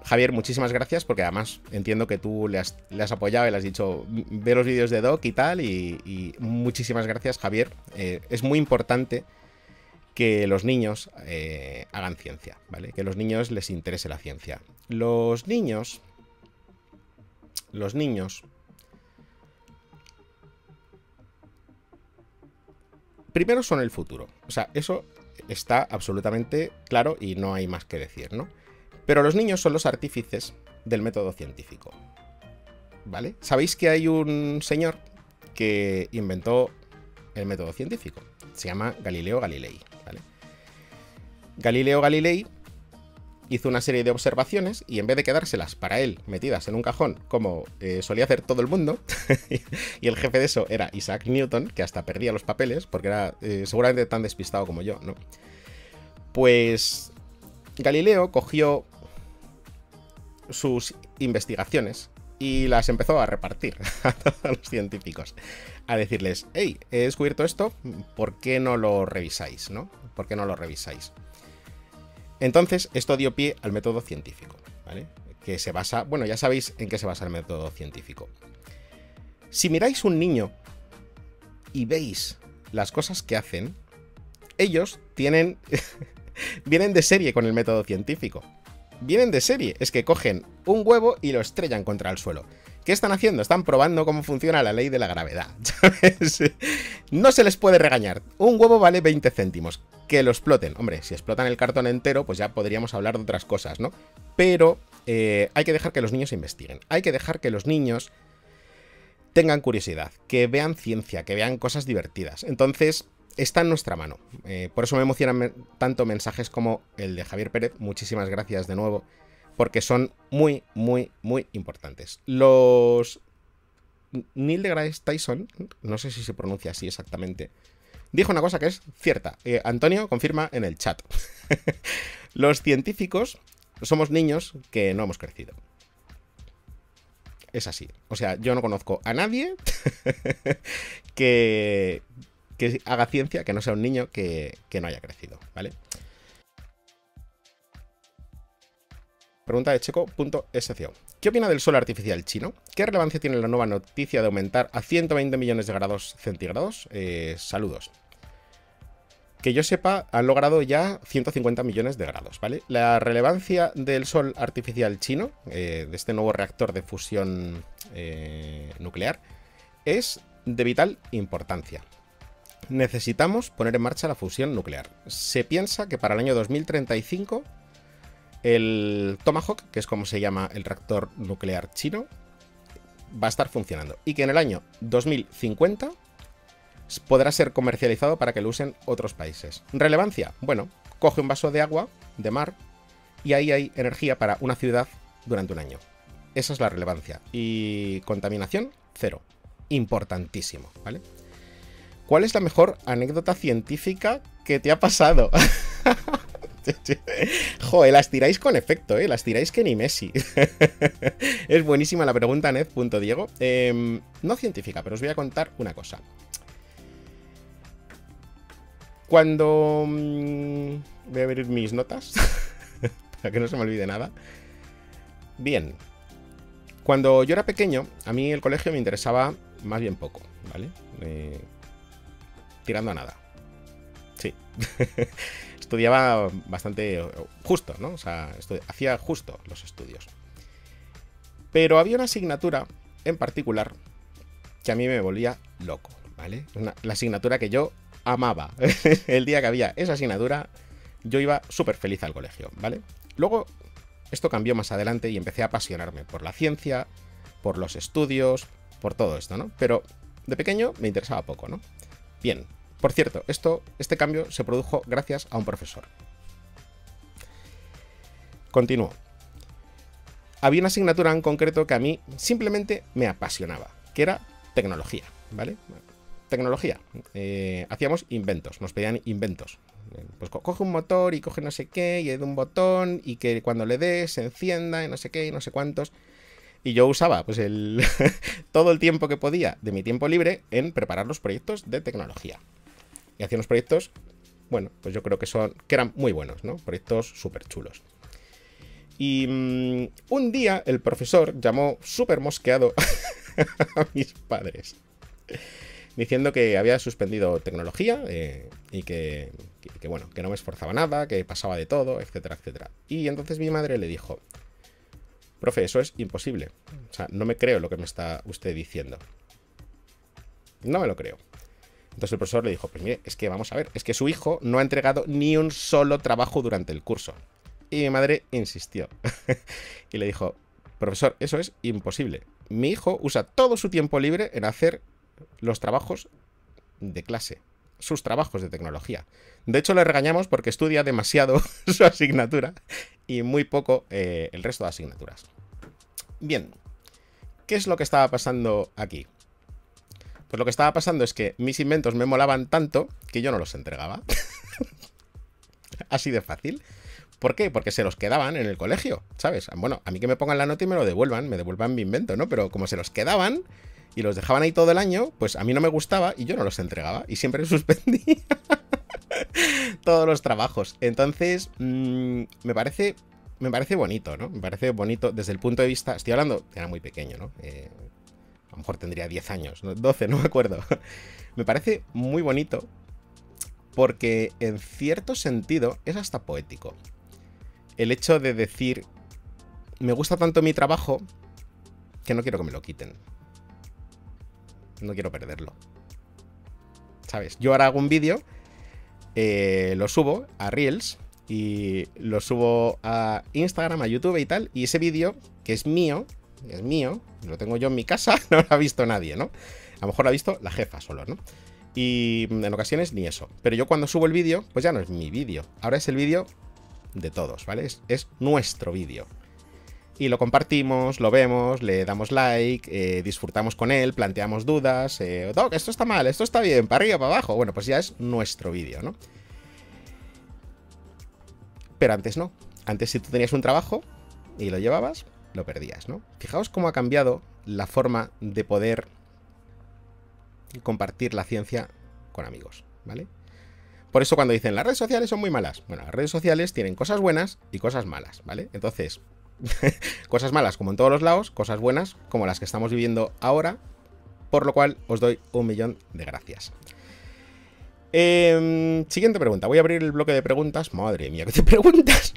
Javier, muchísimas gracias porque además entiendo que tú le has, apoyado y le has dicho ve los vídeos de Doc y tal y, muchísimas gracias Javier. Eh, es muy importante que los niños eh, hagan ciencia, ¿vale? Que los niños les interese la ciencia. Los niños los niños primero son el futuro. O sea, eso está absolutamente claro y no hay más que decir, ¿no? Pero los niños son los artífices del método científico. ¿Vale? Sabéis que hay un señor que inventó el método científico. Se llama Galileo Galilei. ¿vale? Galileo Galilei hizo una serie de observaciones y en vez de quedárselas para él metidas en un cajón como eh, solía hacer todo el mundo, y el jefe de eso era Isaac Newton, que hasta perdía los papeles porque era eh, seguramente tan despistado como yo, ¿no? Pues Galileo cogió sus investigaciones y las empezó a repartir a los científicos. A decirles, hey, he descubierto esto, ¿por qué no lo revisáis? ¿No? ¿Por qué no lo revisáis? Entonces, esto dio pie al método científico, ¿vale? Que se basa, bueno, ya sabéis en qué se basa el método científico. Si miráis un niño y veis las cosas que hacen, ellos tienen vienen de serie con el método científico. Vienen de serie, es que cogen un huevo y lo estrellan contra el suelo. ¿Qué están haciendo? Están probando cómo funciona la ley de la gravedad. No se les puede regañar. Un huevo vale 20 céntimos que lo exploten. Hombre, si explotan el cartón entero, pues ya podríamos hablar de otras cosas, ¿no? Pero eh, hay que dejar que los niños investiguen. Hay que dejar que los niños tengan curiosidad, que vean ciencia, que vean cosas divertidas. Entonces, está en nuestra mano. Eh, por eso me emocionan tanto mensajes como el de Javier Pérez. Muchísimas gracias de nuevo, porque son muy, muy, muy importantes. Los Neil deGrasse Tyson, no sé si se pronuncia así exactamente, dijo una cosa que es cierta. Eh, Antonio confirma en el chat. Los científicos somos niños que no hemos crecido. Es así. O sea, yo no conozco a nadie que, que haga ciencia que no sea un niño que, que no haya crecido, ¿vale? pregunta de checo.sco. ¿Qué opina del sol artificial chino? ¿Qué relevancia tiene la nueva noticia de aumentar a 120 millones de grados centígrados? Eh, saludos. Que yo sepa, han logrado ya 150 millones de grados, ¿vale? La relevancia del sol artificial chino, eh, de este nuevo reactor de fusión eh, nuclear, es de vital importancia. Necesitamos poner en marcha la fusión nuclear. Se piensa que para el año 2035 el Tomahawk, que es como se llama el reactor nuclear chino, va a estar funcionando. Y que en el año 2050 podrá ser comercializado para que lo usen otros países. Relevancia, bueno, coge un vaso de agua, de mar, y ahí hay energía para una ciudad durante un año. Esa es la relevancia. Y contaminación, cero. Importantísimo, ¿vale? ¿Cuál es la mejor anécdota científica que te ha pasado? Joder, las tiráis con efecto, ¿eh? Las tiráis que ni Messi. es buenísima la pregunta, Ned.diego. Eh, no científica, pero os voy a contar una cosa. Cuando... Mm, voy a abrir mis notas, para que no se me olvide nada. Bien. Cuando yo era pequeño, a mí el colegio me interesaba más bien poco, ¿vale? Eh, tirando a nada. Sí. estudiaba bastante justo, ¿no? O sea, hacía justo los estudios. Pero había una asignatura en particular que a mí me volvía loco, ¿vale? la asignatura que yo amaba. El día que había esa asignatura, yo iba súper feliz al colegio, ¿vale? Luego, esto cambió más adelante y empecé a apasionarme por la ciencia, por los estudios, por todo esto, ¿no? Pero de pequeño me interesaba poco, ¿no? Bien, por cierto, esto, este cambio se produjo gracias a un profesor. Continúo. Había una asignatura en concreto que a mí simplemente me apasionaba, que era tecnología, ¿vale? Tecnología. Eh, hacíamos inventos, nos pedían inventos. Pues coge un motor y coge no sé qué, y hay un botón, y que cuando le des se encienda, y no sé qué, y no sé cuántos. Y yo usaba pues el todo el tiempo que podía de mi tiempo libre en preparar los proyectos de tecnología y hacía unos proyectos, bueno, pues yo creo que son que eran muy buenos, ¿no? Proyectos súper chulos. Y mm, un día el profesor llamó súper mosqueado a mis padres, diciendo que había suspendido tecnología eh, y que, que, bueno, que no me esforzaba nada, que pasaba de todo, etcétera, etcétera. Y entonces mi madre le dijo, profe, eso es imposible. O sea, no me creo lo que me está usted diciendo. No me lo creo. Entonces el profesor le dijo, pues mire, es que vamos a ver, es que su hijo no ha entregado ni un solo trabajo durante el curso. Y mi madre insistió. y le dijo, profesor, eso es imposible. Mi hijo usa todo su tiempo libre en hacer los trabajos de clase, sus trabajos de tecnología. De hecho, le regañamos porque estudia demasiado su asignatura y muy poco eh, el resto de asignaturas. Bien, ¿qué es lo que estaba pasando aquí? Pues lo que estaba pasando es que mis inventos me molaban tanto que yo no los entregaba. Así de fácil. ¿Por qué? Porque se los quedaban en el colegio, ¿sabes? Bueno, a mí que me pongan la nota y me lo devuelvan, me devuelvan mi invento, ¿no? Pero como se los quedaban y los dejaban ahí todo el año, pues a mí no me gustaba y yo no los entregaba y siempre suspendía todos los trabajos. Entonces, mmm, me parece me parece bonito, ¿no? Me parece bonito desde el punto de vista, estoy hablando, era muy pequeño, ¿no? Eh, a lo mejor tendría 10 años, 12, no me acuerdo. me parece muy bonito porque en cierto sentido es hasta poético. El hecho de decir, me gusta tanto mi trabajo que no quiero que me lo quiten. No quiero perderlo. ¿Sabes? Yo ahora hago un vídeo, eh, lo subo a Reels y lo subo a Instagram, a YouTube y tal, y ese vídeo, que es mío, es mío, lo tengo yo en mi casa, no lo ha visto nadie, ¿no? A lo mejor lo ha visto la jefa solo, ¿no? Y en ocasiones ni eso. Pero yo cuando subo el vídeo, pues ya no es mi vídeo. Ahora es el vídeo de todos, ¿vale? Es, nuestro vídeo. Y lo compartimos, lo vemos, le damos like, eh, disfrutamos con él, planteamos dudas. Eh, esto está mal, esto está bien, para arriba, para abajo. Bueno, pues ya es nuestro vídeo, ¿no? Pero antes no. Antes si tú tenías un trabajo y lo llevabas, lo perdías, ¿no? Fijaos cómo ha cambiado la forma de poder compartir la ciencia con amigos, ¿vale? Por eso cuando dicen las redes sociales son muy malas, bueno, las redes sociales tienen cosas buenas y cosas malas, ¿vale? Entonces, cosas malas como en todos los lados, cosas buenas como las que estamos viviendo ahora, por lo cual os doy un millón de gracias. Em, siguiente pregunta. Voy a abrir el bloque de preguntas. Madre mía, ¿qué te preguntas?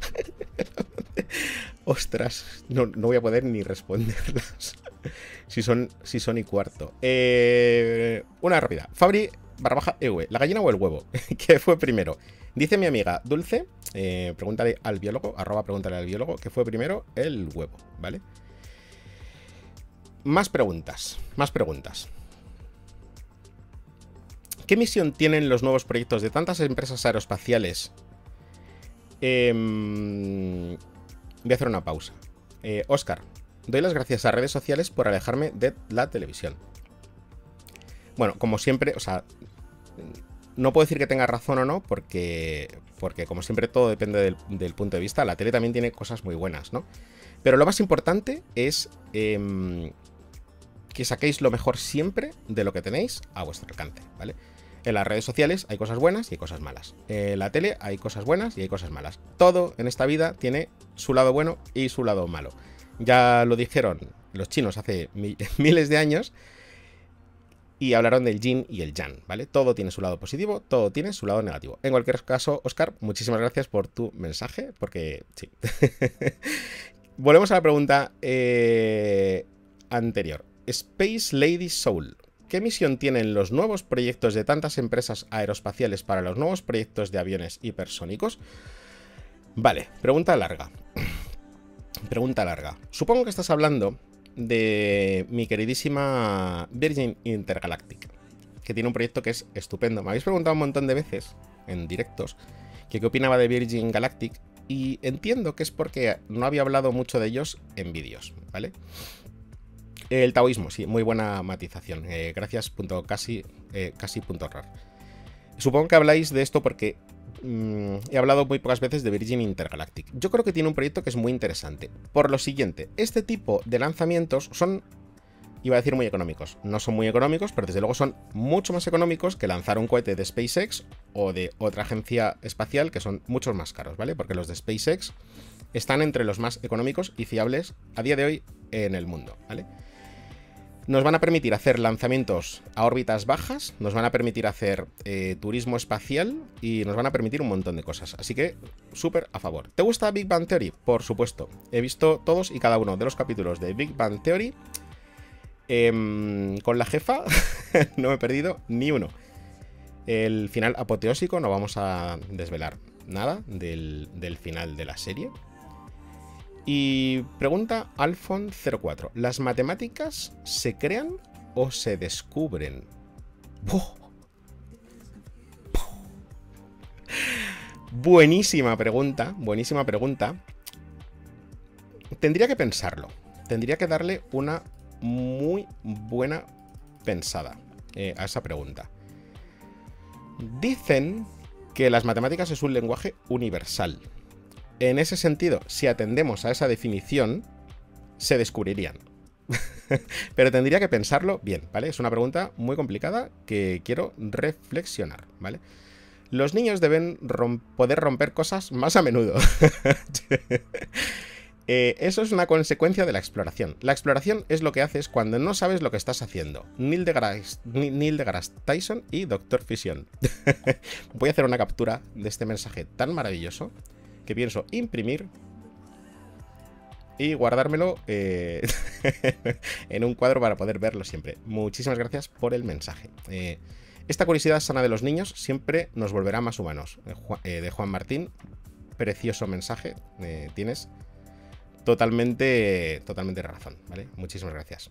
Ostras, no, no, voy a poder ni responderlas. si, son, si son y cuarto. Eh, una rápida. Fabri barra baja EV. ¿La gallina o el huevo? ¿Qué fue primero? Dice mi amiga Dulce, eh, pregúntale al biólogo, arroba pregúntale al biólogo, que fue primero el huevo, ¿vale? Más preguntas, más preguntas. ¿Qué misión tienen los nuevos proyectos de tantas empresas aeroespaciales? Em, voy a hacer una pausa. Oscar, eh, doy las gracias a redes sociales por alejarme de la televisión. Bueno, como siempre, o sea, no puedo decir que tenga razón o no, porque, porque como siempre todo depende del, punto de vista. La tele también tiene cosas muy buenas, ¿no? Pero lo más importante es em, que saquéis lo mejor siempre de lo que tenéis a vuestro alcance, ¿vale? En las redes sociales hay cosas buenas y hay cosas malas. En la tele hay cosas buenas y hay cosas malas. Todo en esta vida tiene su lado bueno y su lado malo. Ya lo dijeron los chinos hace miles de años y hablaron del yin y el yang, ¿vale? Todo tiene su lado positivo, todo tiene su lado negativo. En cualquier caso, Oscar, muchísimas gracias por tu mensaje, porque sí. Volvemos a la pregunta eh, anterior. Space Lady Soul. ¿Qué misión tienen los nuevos proyectos de tantas empresas aeroespaciales para los nuevos proyectos de aviones hipersónicos? Vale, pregunta larga. pregunta larga. Supongo que estás hablando de mi queridísima Virgin Intergalactic, que tiene un proyecto que es estupendo. Me habéis preguntado un montón de veces en directos que qué opinaba de Virgin Galactic y entiendo que es porque no había hablado mucho de ellos en vídeos, ¿vale? El taoísmo, sí, muy buena matización. Eh, gracias, punto casi, eh. Supongo que habláis de esto porque Mm, he hablado muy pocas veces de Virgin Intergalactic. Yo creo que tiene un proyecto que es muy interesante. Por lo siguiente, este tipo de lanzamientos son, iba a decir muy económicos. No son muy económicos, pero desde luego son mucho más económicos que lanzar un cohete de SpaceX o de otra agencia espacial que son muchos más caros, ¿vale? Porque los de SpaceX están entre los más económicos y fiables a día de hoy en el mundo, ¿vale? Nos van a permitir hacer lanzamientos a órbitas bajas, nos van a permitir hacer eh, turismo espacial y nos van a permitir un montón de cosas. Así que súper a favor. ¿Te gusta Big Bang Theory? Por supuesto. He visto todos y cada uno de los capítulos de Big Bang Theory. Em, con la jefa no me he perdido ni uno. El final apoteósico, no vamos a desvelar nada del, del final de la serie. Y pregunta Alfon04. ¿Las matemáticas se crean o se descubren? Buenísima pregunta, buenísima pregunta. Tendría que pensarlo. Tendría que darle una muy buena pensada eh, a esa pregunta. Dicen que las matemáticas es un lenguaje universal. En ese sentido, si atendemos a esa definición, se descubrirían. Pero tendría que pensarlo bien, ¿vale? Es una pregunta muy complicada que quiero reflexionar, ¿vale? Los niños deben poder romper cosas más a menudo. Eh, eso es una consecuencia de la exploración. La exploración es lo que haces cuando no sabes lo que estás haciendo. Neil deGrasse, Neil deGrasse Tyson y Doctor Fisión. Voy a hacer una captura de este mensaje tan maravilloso que pienso imprimir y guardármelo eh, en un cuadro para poder verlo siempre. Muchísimas gracias por el mensaje. Eh, esta curiosidad sana de los niños siempre nos volverá más humanos. Eh, de Juan Martín, precioso mensaje. tienes totalmente, totalmente razón, ¿vale? Muchísimas gracias.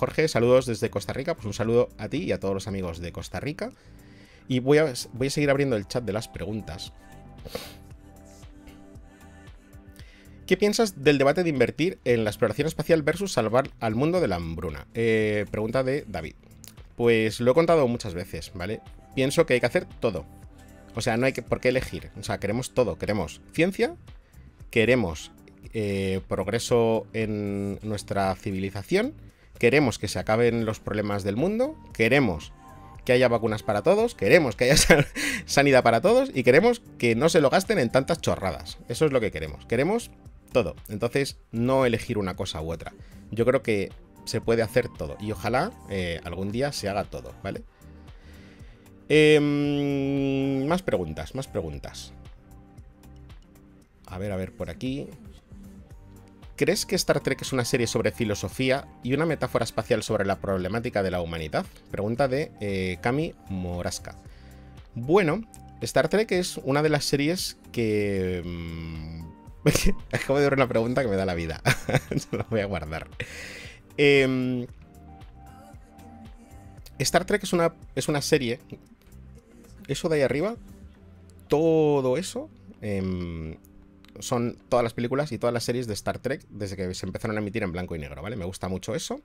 Jorge, saludos desde Costa Rica. Pues un saludo a ti y a todos los amigos de Costa Rica. Y voy a, seguir abriendo el chat de las preguntas. ¿Qué piensas del debate de invertir en la exploración espacial versus salvar al mundo de la hambruna? Eh, pregunta de David. Pues lo he contado muchas veces, ¿vale? Pienso que hay que hacer todo. O sea, no hay que, por qué elegir. O sea, queremos todo. Queremos ciencia, queremos eh, progreso en nuestra civilización, queremos que se acaben los problemas del mundo, queremos que haya vacunas para todos, queremos que haya sanidad para todos y queremos que no se lo gasten en tantas chorradas. Eso es lo que queremos. Queremos todo. Entonces, no elegir una cosa u otra. Yo creo que se puede hacer todo y ojalá eh, algún día se haga todo, ¿vale? Em, más preguntas, más preguntas. A ver, a ver, por aquí. ¿Crees que Star Trek es una serie sobre filosofía y una metáfora espacial sobre la problemática de la humanidad? Pregunta de eh, Cami Morasca. Bueno, Star Trek es una de las series que... Mm, acabo de ver una pregunta que me da la vida. La voy a guardar. Em, Star Trek es una, es una serie... Eso de ahí arriba, todo eso em, son todas las películas y todas las series de Star Trek desde que se empezaron a emitir en blanco y negro, ¿vale? Me gusta mucho eso.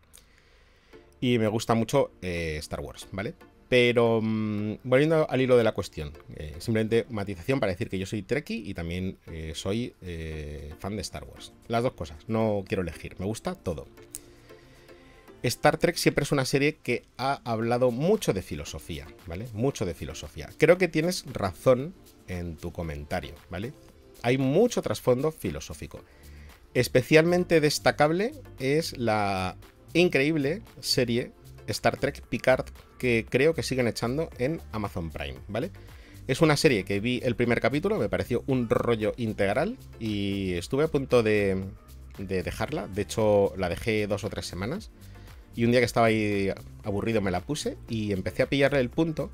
Y me gusta mucho eh, Star Wars, ¿vale? Pero mm, volviendo al hilo de la cuestión, eh, simplemente matización para decir que yo soy Trekkie y también eh, soy fan de Star Wars. Las dos cosas, no quiero elegir, me gusta todo. Star Trek siempre es una serie que ha hablado mucho de filosofía, ¿vale? Mucho de filosofía. Creo que tienes razón en tu comentario, ¿vale? Hay mucho trasfondo filosófico. Especialmente destacable es la increíble serie Star Trek Picard que creo que siguen echando en Amazon Prime, ¿vale? Es una serie que vi el primer capítulo, me pareció un rollo integral y estuve a punto de, de dejarla. De hecho, la dejé dos o tres semanas. Y un día que estaba ahí aburrido me la puse y empecé a pillarle el punto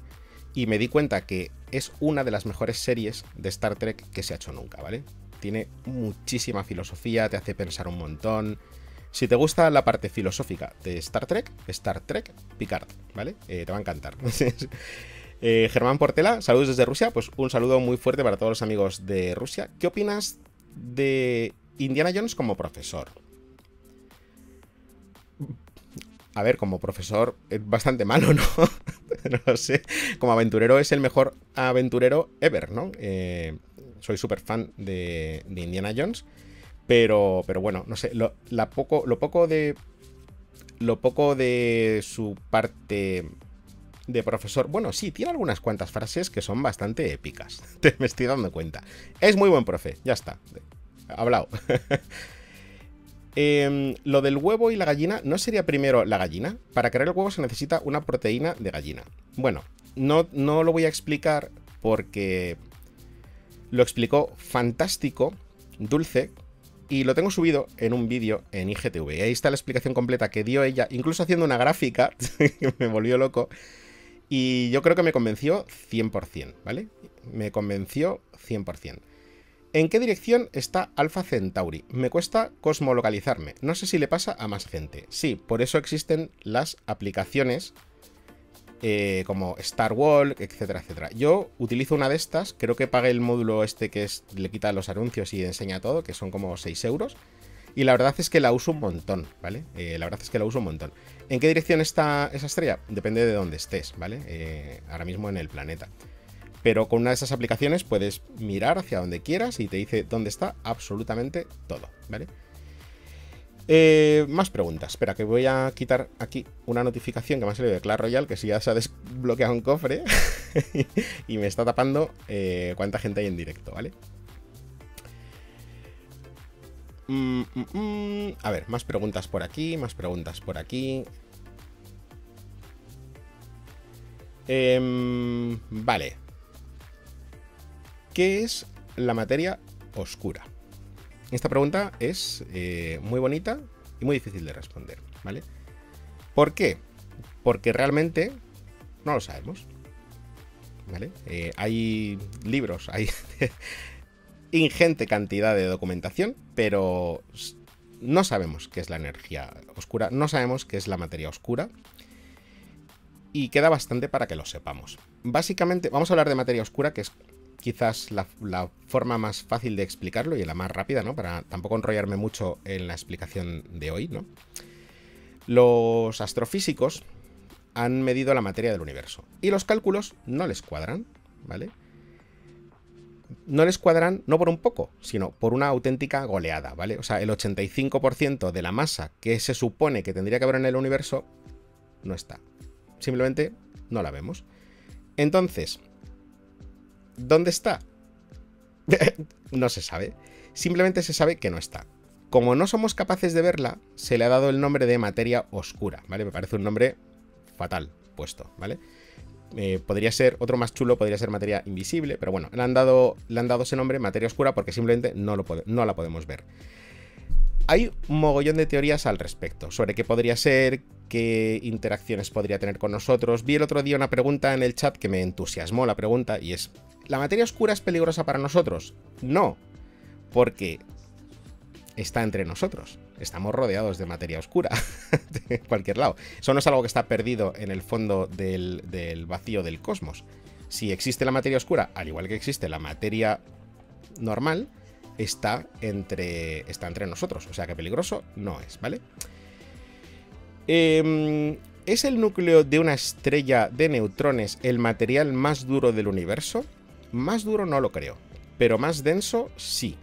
y me di cuenta que es una de las mejores series de Star Trek que se ha hecho nunca, ¿vale? Tiene muchísima filosofía, te hace pensar un montón. Si te gusta la parte filosófica de Star Trek, Star Trek Picard, ¿vale? Eh, te va a encantar. eh, Germán Portela, saludos desde Rusia. Pues un saludo muy fuerte para todos los amigos de Rusia. ¿Qué opinas de Indiana Jones como profesor? A ver, como profesor es bastante malo, ¿no? no sé. Como aventurero es el mejor aventurero ever, ¿no? Eh, soy súper fan de, Indiana Jones. Pero, pero bueno, no sé. Lo, poco, lo poco de. Lo poco de su parte de profesor. Bueno, sí, tiene algunas cuantas frases que son bastante épicas. Me estoy dando cuenta. Es muy buen profe, ya está. Hablado. Em, lo del huevo y la gallina, ¿no sería primero la gallina? Para crear el huevo se necesita una proteína de gallina. Bueno, no, no lo voy a explicar porque lo explicó fantástico, dulce, y lo tengo subido en un vídeo en IGTV. Ahí está la explicación completa que dio ella, incluso haciendo una gráfica, que me volvió loco. Y yo creo que me convenció 100%, ¿vale? Me convenció 100%. ¿En qué dirección está Alpha Centauri? Me cuesta cosmolocalizarme. No sé si le pasa a más gente. Sí, por eso existen las aplicaciones eh, como Star Wall, etcétera, etcétera. Yo utilizo una de estas, creo que pagué el módulo este que le quita los anuncios y enseña todo, que son como 6 euros. Y la verdad es que la uso un montón, ¿vale? Eh, la verdad es que la uso un montón. ¿En qué dirección está esa estrella? Depende de dónde estés, ¿vale? Eh, ahora mismo en el planeta. Pero con una de esas aplicaciones puedes mirar hacia donde quieras y te dice dónde está absolutamente todo, ¿vale? Eh, más preguntas. Espera, que voy a quitar aquí una notificación que me ha salido de Clash Royale, que si ya se ha desbloqueado un cofre y me está tapando eh, cuánta gente hay en directo, ¿vale? Mm, mm, mm. A ver, más preguntas por aquí, más preguntas por aquí. Em, vale, ¿Qué es la materia oscura? Esta pregunta es eh, muy bonita y muy difícil de responder, ¿vale? ¿Por qué? Porque realmente no lo sabemos. ¿Vale? Eh, hay libros, hay ingente cantidad de documentación, pero no sabemos qué es la energía oscura, no sabemos qué es la materia oscura. Y queda bastante para que lo sepamos. Básicamente, vamos a hablar de materia oscura, que es quizás la, forma más fácil de explicarlo y la más rápida, ¿no? Para tampoco enrollarme mucho en la explicación de hoy, ¿no? Los astrofísicos han medido la materia del universo y los cálculos no les cuadran, ¿vale? No les cuadran no por un poco, sino por una auténtica goleada, ¿vale? O sea, el 85% de la masa que se supone que tendría que haber en el universo no está. Simplemente no la vemos. Entonces, ¿dónde está? no se sabe. Simplemente se sabe que no está. Como no somos capaces de verla, se le ha dado el nombre de materia oscura, ¿vale? Me parece un nombre fatal puesto, ¿vale? Eh, podría ser, otro más chulo podría ser materia invisible, pero bueno, le han dado, le han dado ese nombre, materia oscura, porque simplemente no, lo no la podemos ver. Hay un mogollón de teorías al respecto, sobre qué podría ser, qué interacciones podría tener con nosotros. Vi el otro día una pregunta en el chat que me entusiasmó la pregunta y es, ¿la materia oscura es peligrosa para nosotros? No, porque está entre nosotros. Estamos rodeados de materia oscura, de cualquier lado. Eso no es algo que está perdido en el fondo del, vacío del cosmos. Si existe la materia oscura, al igual que existe la materia normal, está entre, está entre nosotros. O sea que peligroso no es, ¿vale? Em, ¿Es el núcleo de una estrella de neutrones el material más duro del universo? Más duro no lo creo, pero más denso sí.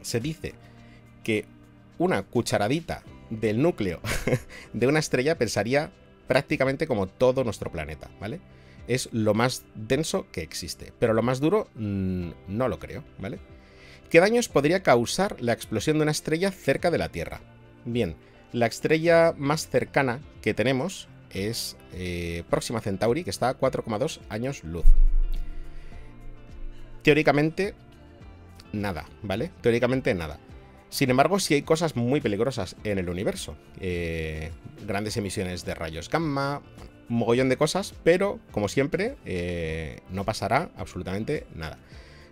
Se dice que una cucharadita del núcleo de una estrella pensaría prácticamente como todo nuestro planeta, ¿vale? Es lo más denso que existe, pero lo más duro mm, no lo creo, ¿vale? ¿Qué daños podría causar la explosión de una estrella cerca de la Tierra? Bien, la estrella más cercana que tenemos es eh, Próxima Centauri, que está a 4,2 años luz. Teóricamente, nada, ¿vale? Teóricamente nada. Sin embargo, sí hay cosas muy peligrosas en el universo. Eh, grandes emisiones de rayos gamma, un mogollón de cosas, pero como siempre, eh, no pasará absolutamente nada.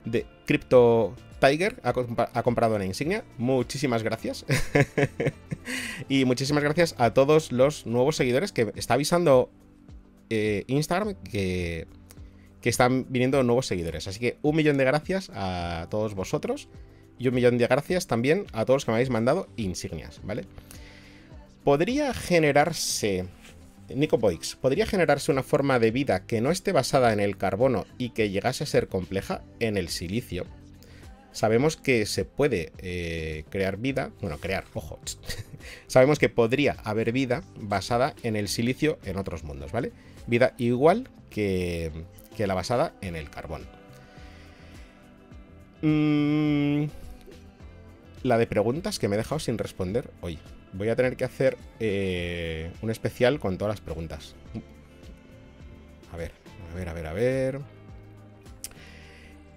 De Crypto Tiger ha, comprado una insignia. Muchísimas gracias. y muchísimas gracias a todos los nuevos seguidores que está avisando eh, Instagram que, que están viniendo nuevos seguidores. Así que un millón de gracias a todos vosotros. Y un millón de gracias también a todos los que me habéis mandado insignias, ¿vale? Podría generarse. Nico Boix, ¿podría generarse una forma de vida que no esté basada en el carbono y que llegase a ser compleja en el silicio? Sabemos que se puede eh, crear vida, bueno, crear, ojo, sabemos que podría haber vida basada en el silicio en otros mundos, ¿vale? Vida igual que, que la basada en el carbón. Mmm la de preguntas que me he dejado sin responder hoy. Voy a tener que hacer eh, un especial con todas las preguntas. A ver, a ver, a ver, a ver.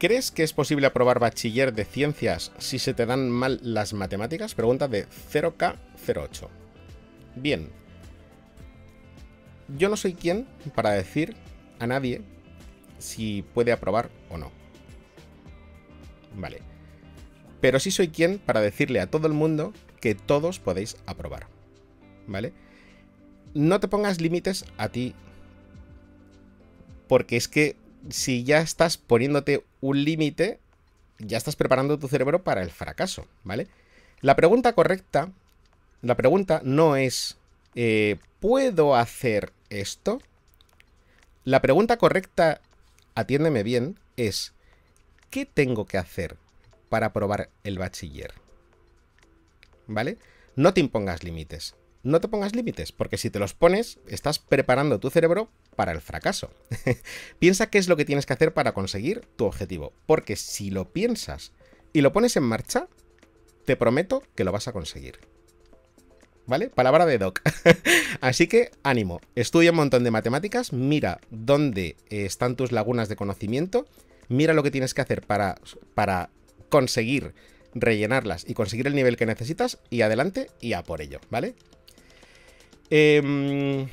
¿Crees que es posible aprobar bachiller de ciencias si se te dan mal las matemáticas? Pregunta de 0K08. Bien. Yo no soy quien para decir a nadie si puede aprobar o no. Vale pero sí soy quien para decirle a todo el mundo que todos podéis aprobar. ¿Vale? No te pongas límites a ti. Porque es que si ya estás poniéndote un límite, ya estás preparando tu cerebro para el fracaso, ¿vale? La pregunta correcta, la pregunta no es, eh, ¿puedo hacer esto? La pregunta correcta, atiéndeme bien, es, ¿qué tengo que hacer para probar el bachiller. ¿Vale? No te impongas límites. No te pongas límites, porque si te los pones, estás preparando tu cerebro para el fracaso. Piensa qué es lo que tienes que hacer para conseguir tu objetivo, porque si lo piensas y lo pones en marcha, te prometo que lo vas a conseguir. ¿Vale? Palabra de Doc. Así que ánimo, estudia un montón de matemáticas, mira dónde están tus lagunas de conocimiento, mira lo que tienes que hacer para, para conseguir rellenarlas y conseguir el nivel que necesitas y adelante y a por ello, ¿vale? Em,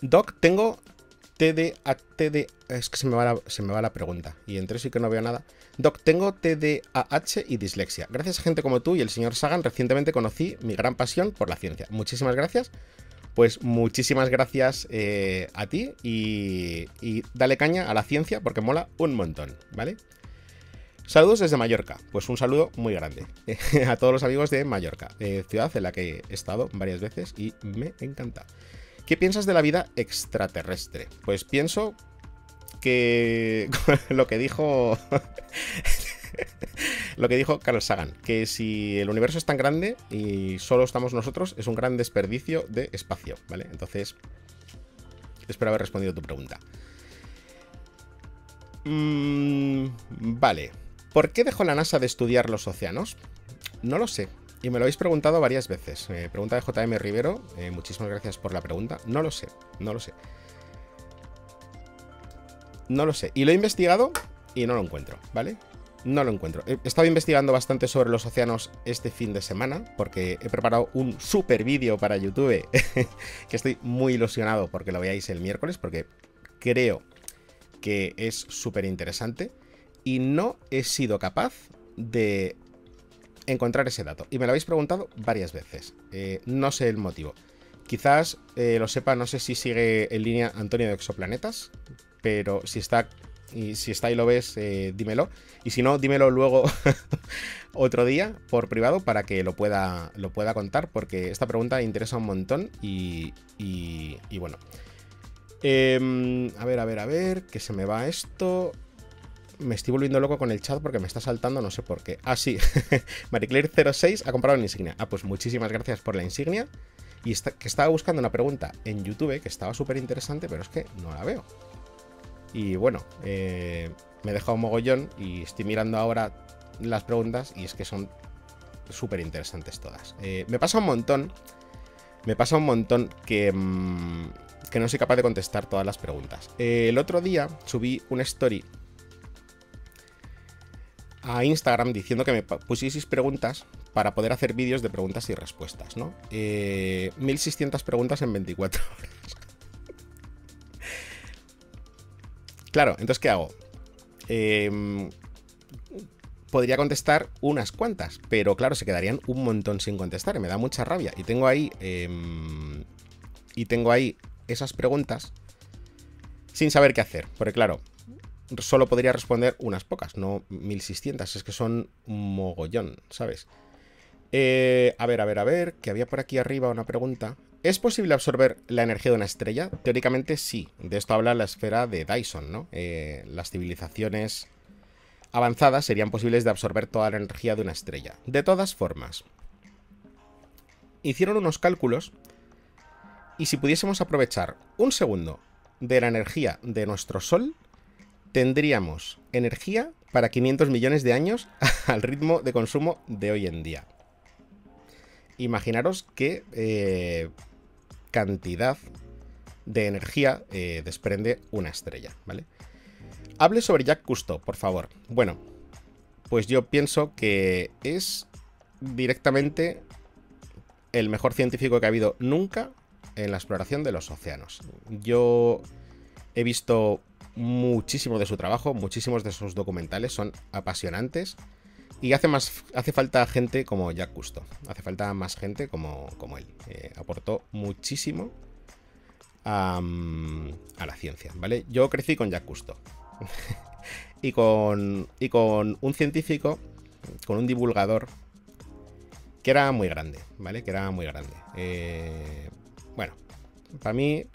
doc, tengo TD, TD, es que se me, va la, pregunta y entre eso y que no veo nada. Doc, tengo TDAH y dislexia. Gracias a gente como tú y el señor Sagan recientemente conocí mi gran pasión por la ciencia. Muchísimas gracias Pues muchísimas gracias eh, a ti y dale caña a la ciencia porque mola un montón, ¿vale? Saludos desde Mallorca. Pues un saludo muy grande a todos los amigos de Mallorca, eh, ciudad en la que he estado varias veces y me encanta. ¿Qué piensas de la vida extraterrestre? Pues pienso que lo que dijo lo que dijo Carl Sagan, que si el universo es tan grande y solo estamos nosotros, es un gran desperdicio de espacio, ¿vale? Entonces, espero haber respondido tu pregunta. Mm, vale. ¿Por qué dejó la NASA de estudiar los océanos? No lo sé. Y me lo habéis preguntado varias veces. Eh, pregunta de JM Rivero. Eh, muchísimas gracias por la pregunta. No lo sé. No lo sé. No lo sé. Y lo he investigado y no lo encuentro, ¿vale? No lo encuentro. He estado investigando bastante sobre los océanos este fin de semana porque he preparado un super vídeo para YouTube que estoy muy ilusionado porque lo veáis el miércoles porque creo que es súper interesante y no he sido capaz de encontrar ese dato. Y me lo habéis preguntado varias veces. Eh, no sé el motivo. Quizás eh, lo sepa, no sé si sigue en línea Antonio de Exoplanetas, pero si está y si está y lo ves, eh, dímelo. Y si no, dímelo luego otro día por privado para que lo pueda, lo pueda contar, porque esta pregunta interesa un montón y, y, y bueno. Em, a ver, a ver, a ver, que se me va esto me estoy volviendo loco con el chat porque me está saltando, no sé por qué. Ah, sí, Mariclaire06 ha comprado una insignia. Ah, pues muchísimas gracias por la insignia. Y que estaba buscando una pregunta en YouTube que estaba súper interesante, pero es que no la veo. Y bueno, eh, me he dejado un mogollón y estoy mirando ahora las preguntas y es que son súper interesantes todas. Eh, me pasa un montón, me pasa un montón que, mm, que no soy capaz de contestar todas las preguntas. Eh, el otro día subí una story a Instagram diciendo que me pusieseis preguntas para poder hacer vídeos de preguntas y respuestas, ¿no? 1600 eh, preguntas en 24 horas. claro, entonces, ¿qué hago? Em, podría contestar unas cuantas, pero claro, se quedarían un montón sin contestar me da mucha rabia. Y tengo ahí. Em, y tengo ahí esas preguntas sin saber qué hacer. Porque claro, solo podría responder unas pocas, no 1600. Es que son mogollón, ¿sabes? Eh, a ver, a ver, a ver, que había por aquí arriba una pregunta. ¿Es posible absorber la energía de una estrella? Teóricamente sí. De esto habla la esfera de Dyson, ¿no? Eh, las civilizaciones avanzadas serían posibles de absorber toda la energía de una estrella. De todas formas, hicieron unos cálculos y si pudiésemos aprovechar un segundo de la energía de nuestro Sol, tendríamos energía para 500 millones de años al ritmo de consumo de hoy en día. Imaginaros qué eh, cantidad de energía eh, desprende una estrella, ¿vale? Hable sobre Jack Cousteau, por favor. Bueno, pues yo pienso que es directamente el mejor científico que ha habido nunca en la exploración de los océanos. Yo he visto muchísimo de su trabajo, muchísimos de sus documentales son apasionantes. Y hace, más, hace falta gente como Jack Cousteau. Hace falta más gente como, como él. Eh, aportó muchísimo a, la ciencia, ¿vale? Yo crecí con Jack Cousteau. y, con, y con un científico, con un divulgador, que era muy grande, ¿vale? Que era muy grande. Eh, bueno, para mí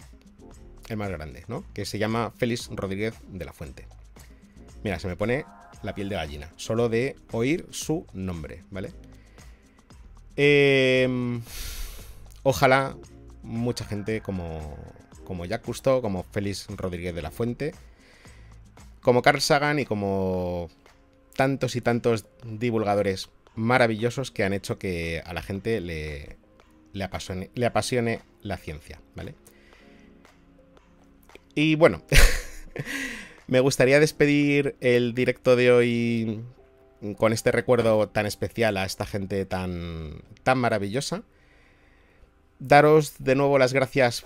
el más grande, ¿no? Que se llama Félix Rodríguez de la Fuente. Mira, se me pone la piel de gallina, solo de oír su nombre, ¿vale? Em, ojalá mucha gente como, como Jacques Cousteau, como Félix Rodríguez de la Fuente, como Carl Sagan y como tantos y tantos divulgadores maravillosos que han hecho que a la gente le, le apasione la ciencia, ¿vale? Y bueno, me gustaría despedir el directo de hoy con este recuerdo tan especial a esta gente tan, tan maravillosa. Daros de nuevo las gracias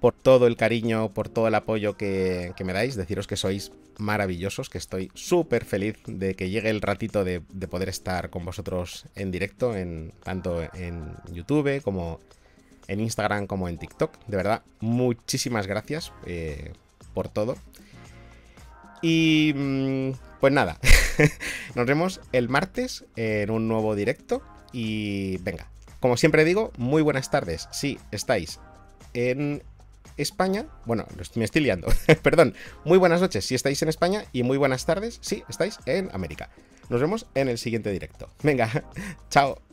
por todo el cariño, por todo el apoyo que, me dais. Deciros que sois maravillosos, que estoy súper feliz de que llegue el ratito de, poder estar con vosotros en directo, en, tanto en YouTube como en Instagram como en TikTok. De verdad, muchísimas gracias eh, por todo. Y mm, pues nada, nos vemos el martes en un nuevo directo. Y venga, como siempre digo, muy buenas tardes si estáis en España. Bueno, me estoy liando. Perdón. Muy buenas noches si estáis en España y muy buenas tardes si estáis en América. Nos vemos en el siguiente directo. Venga, chao.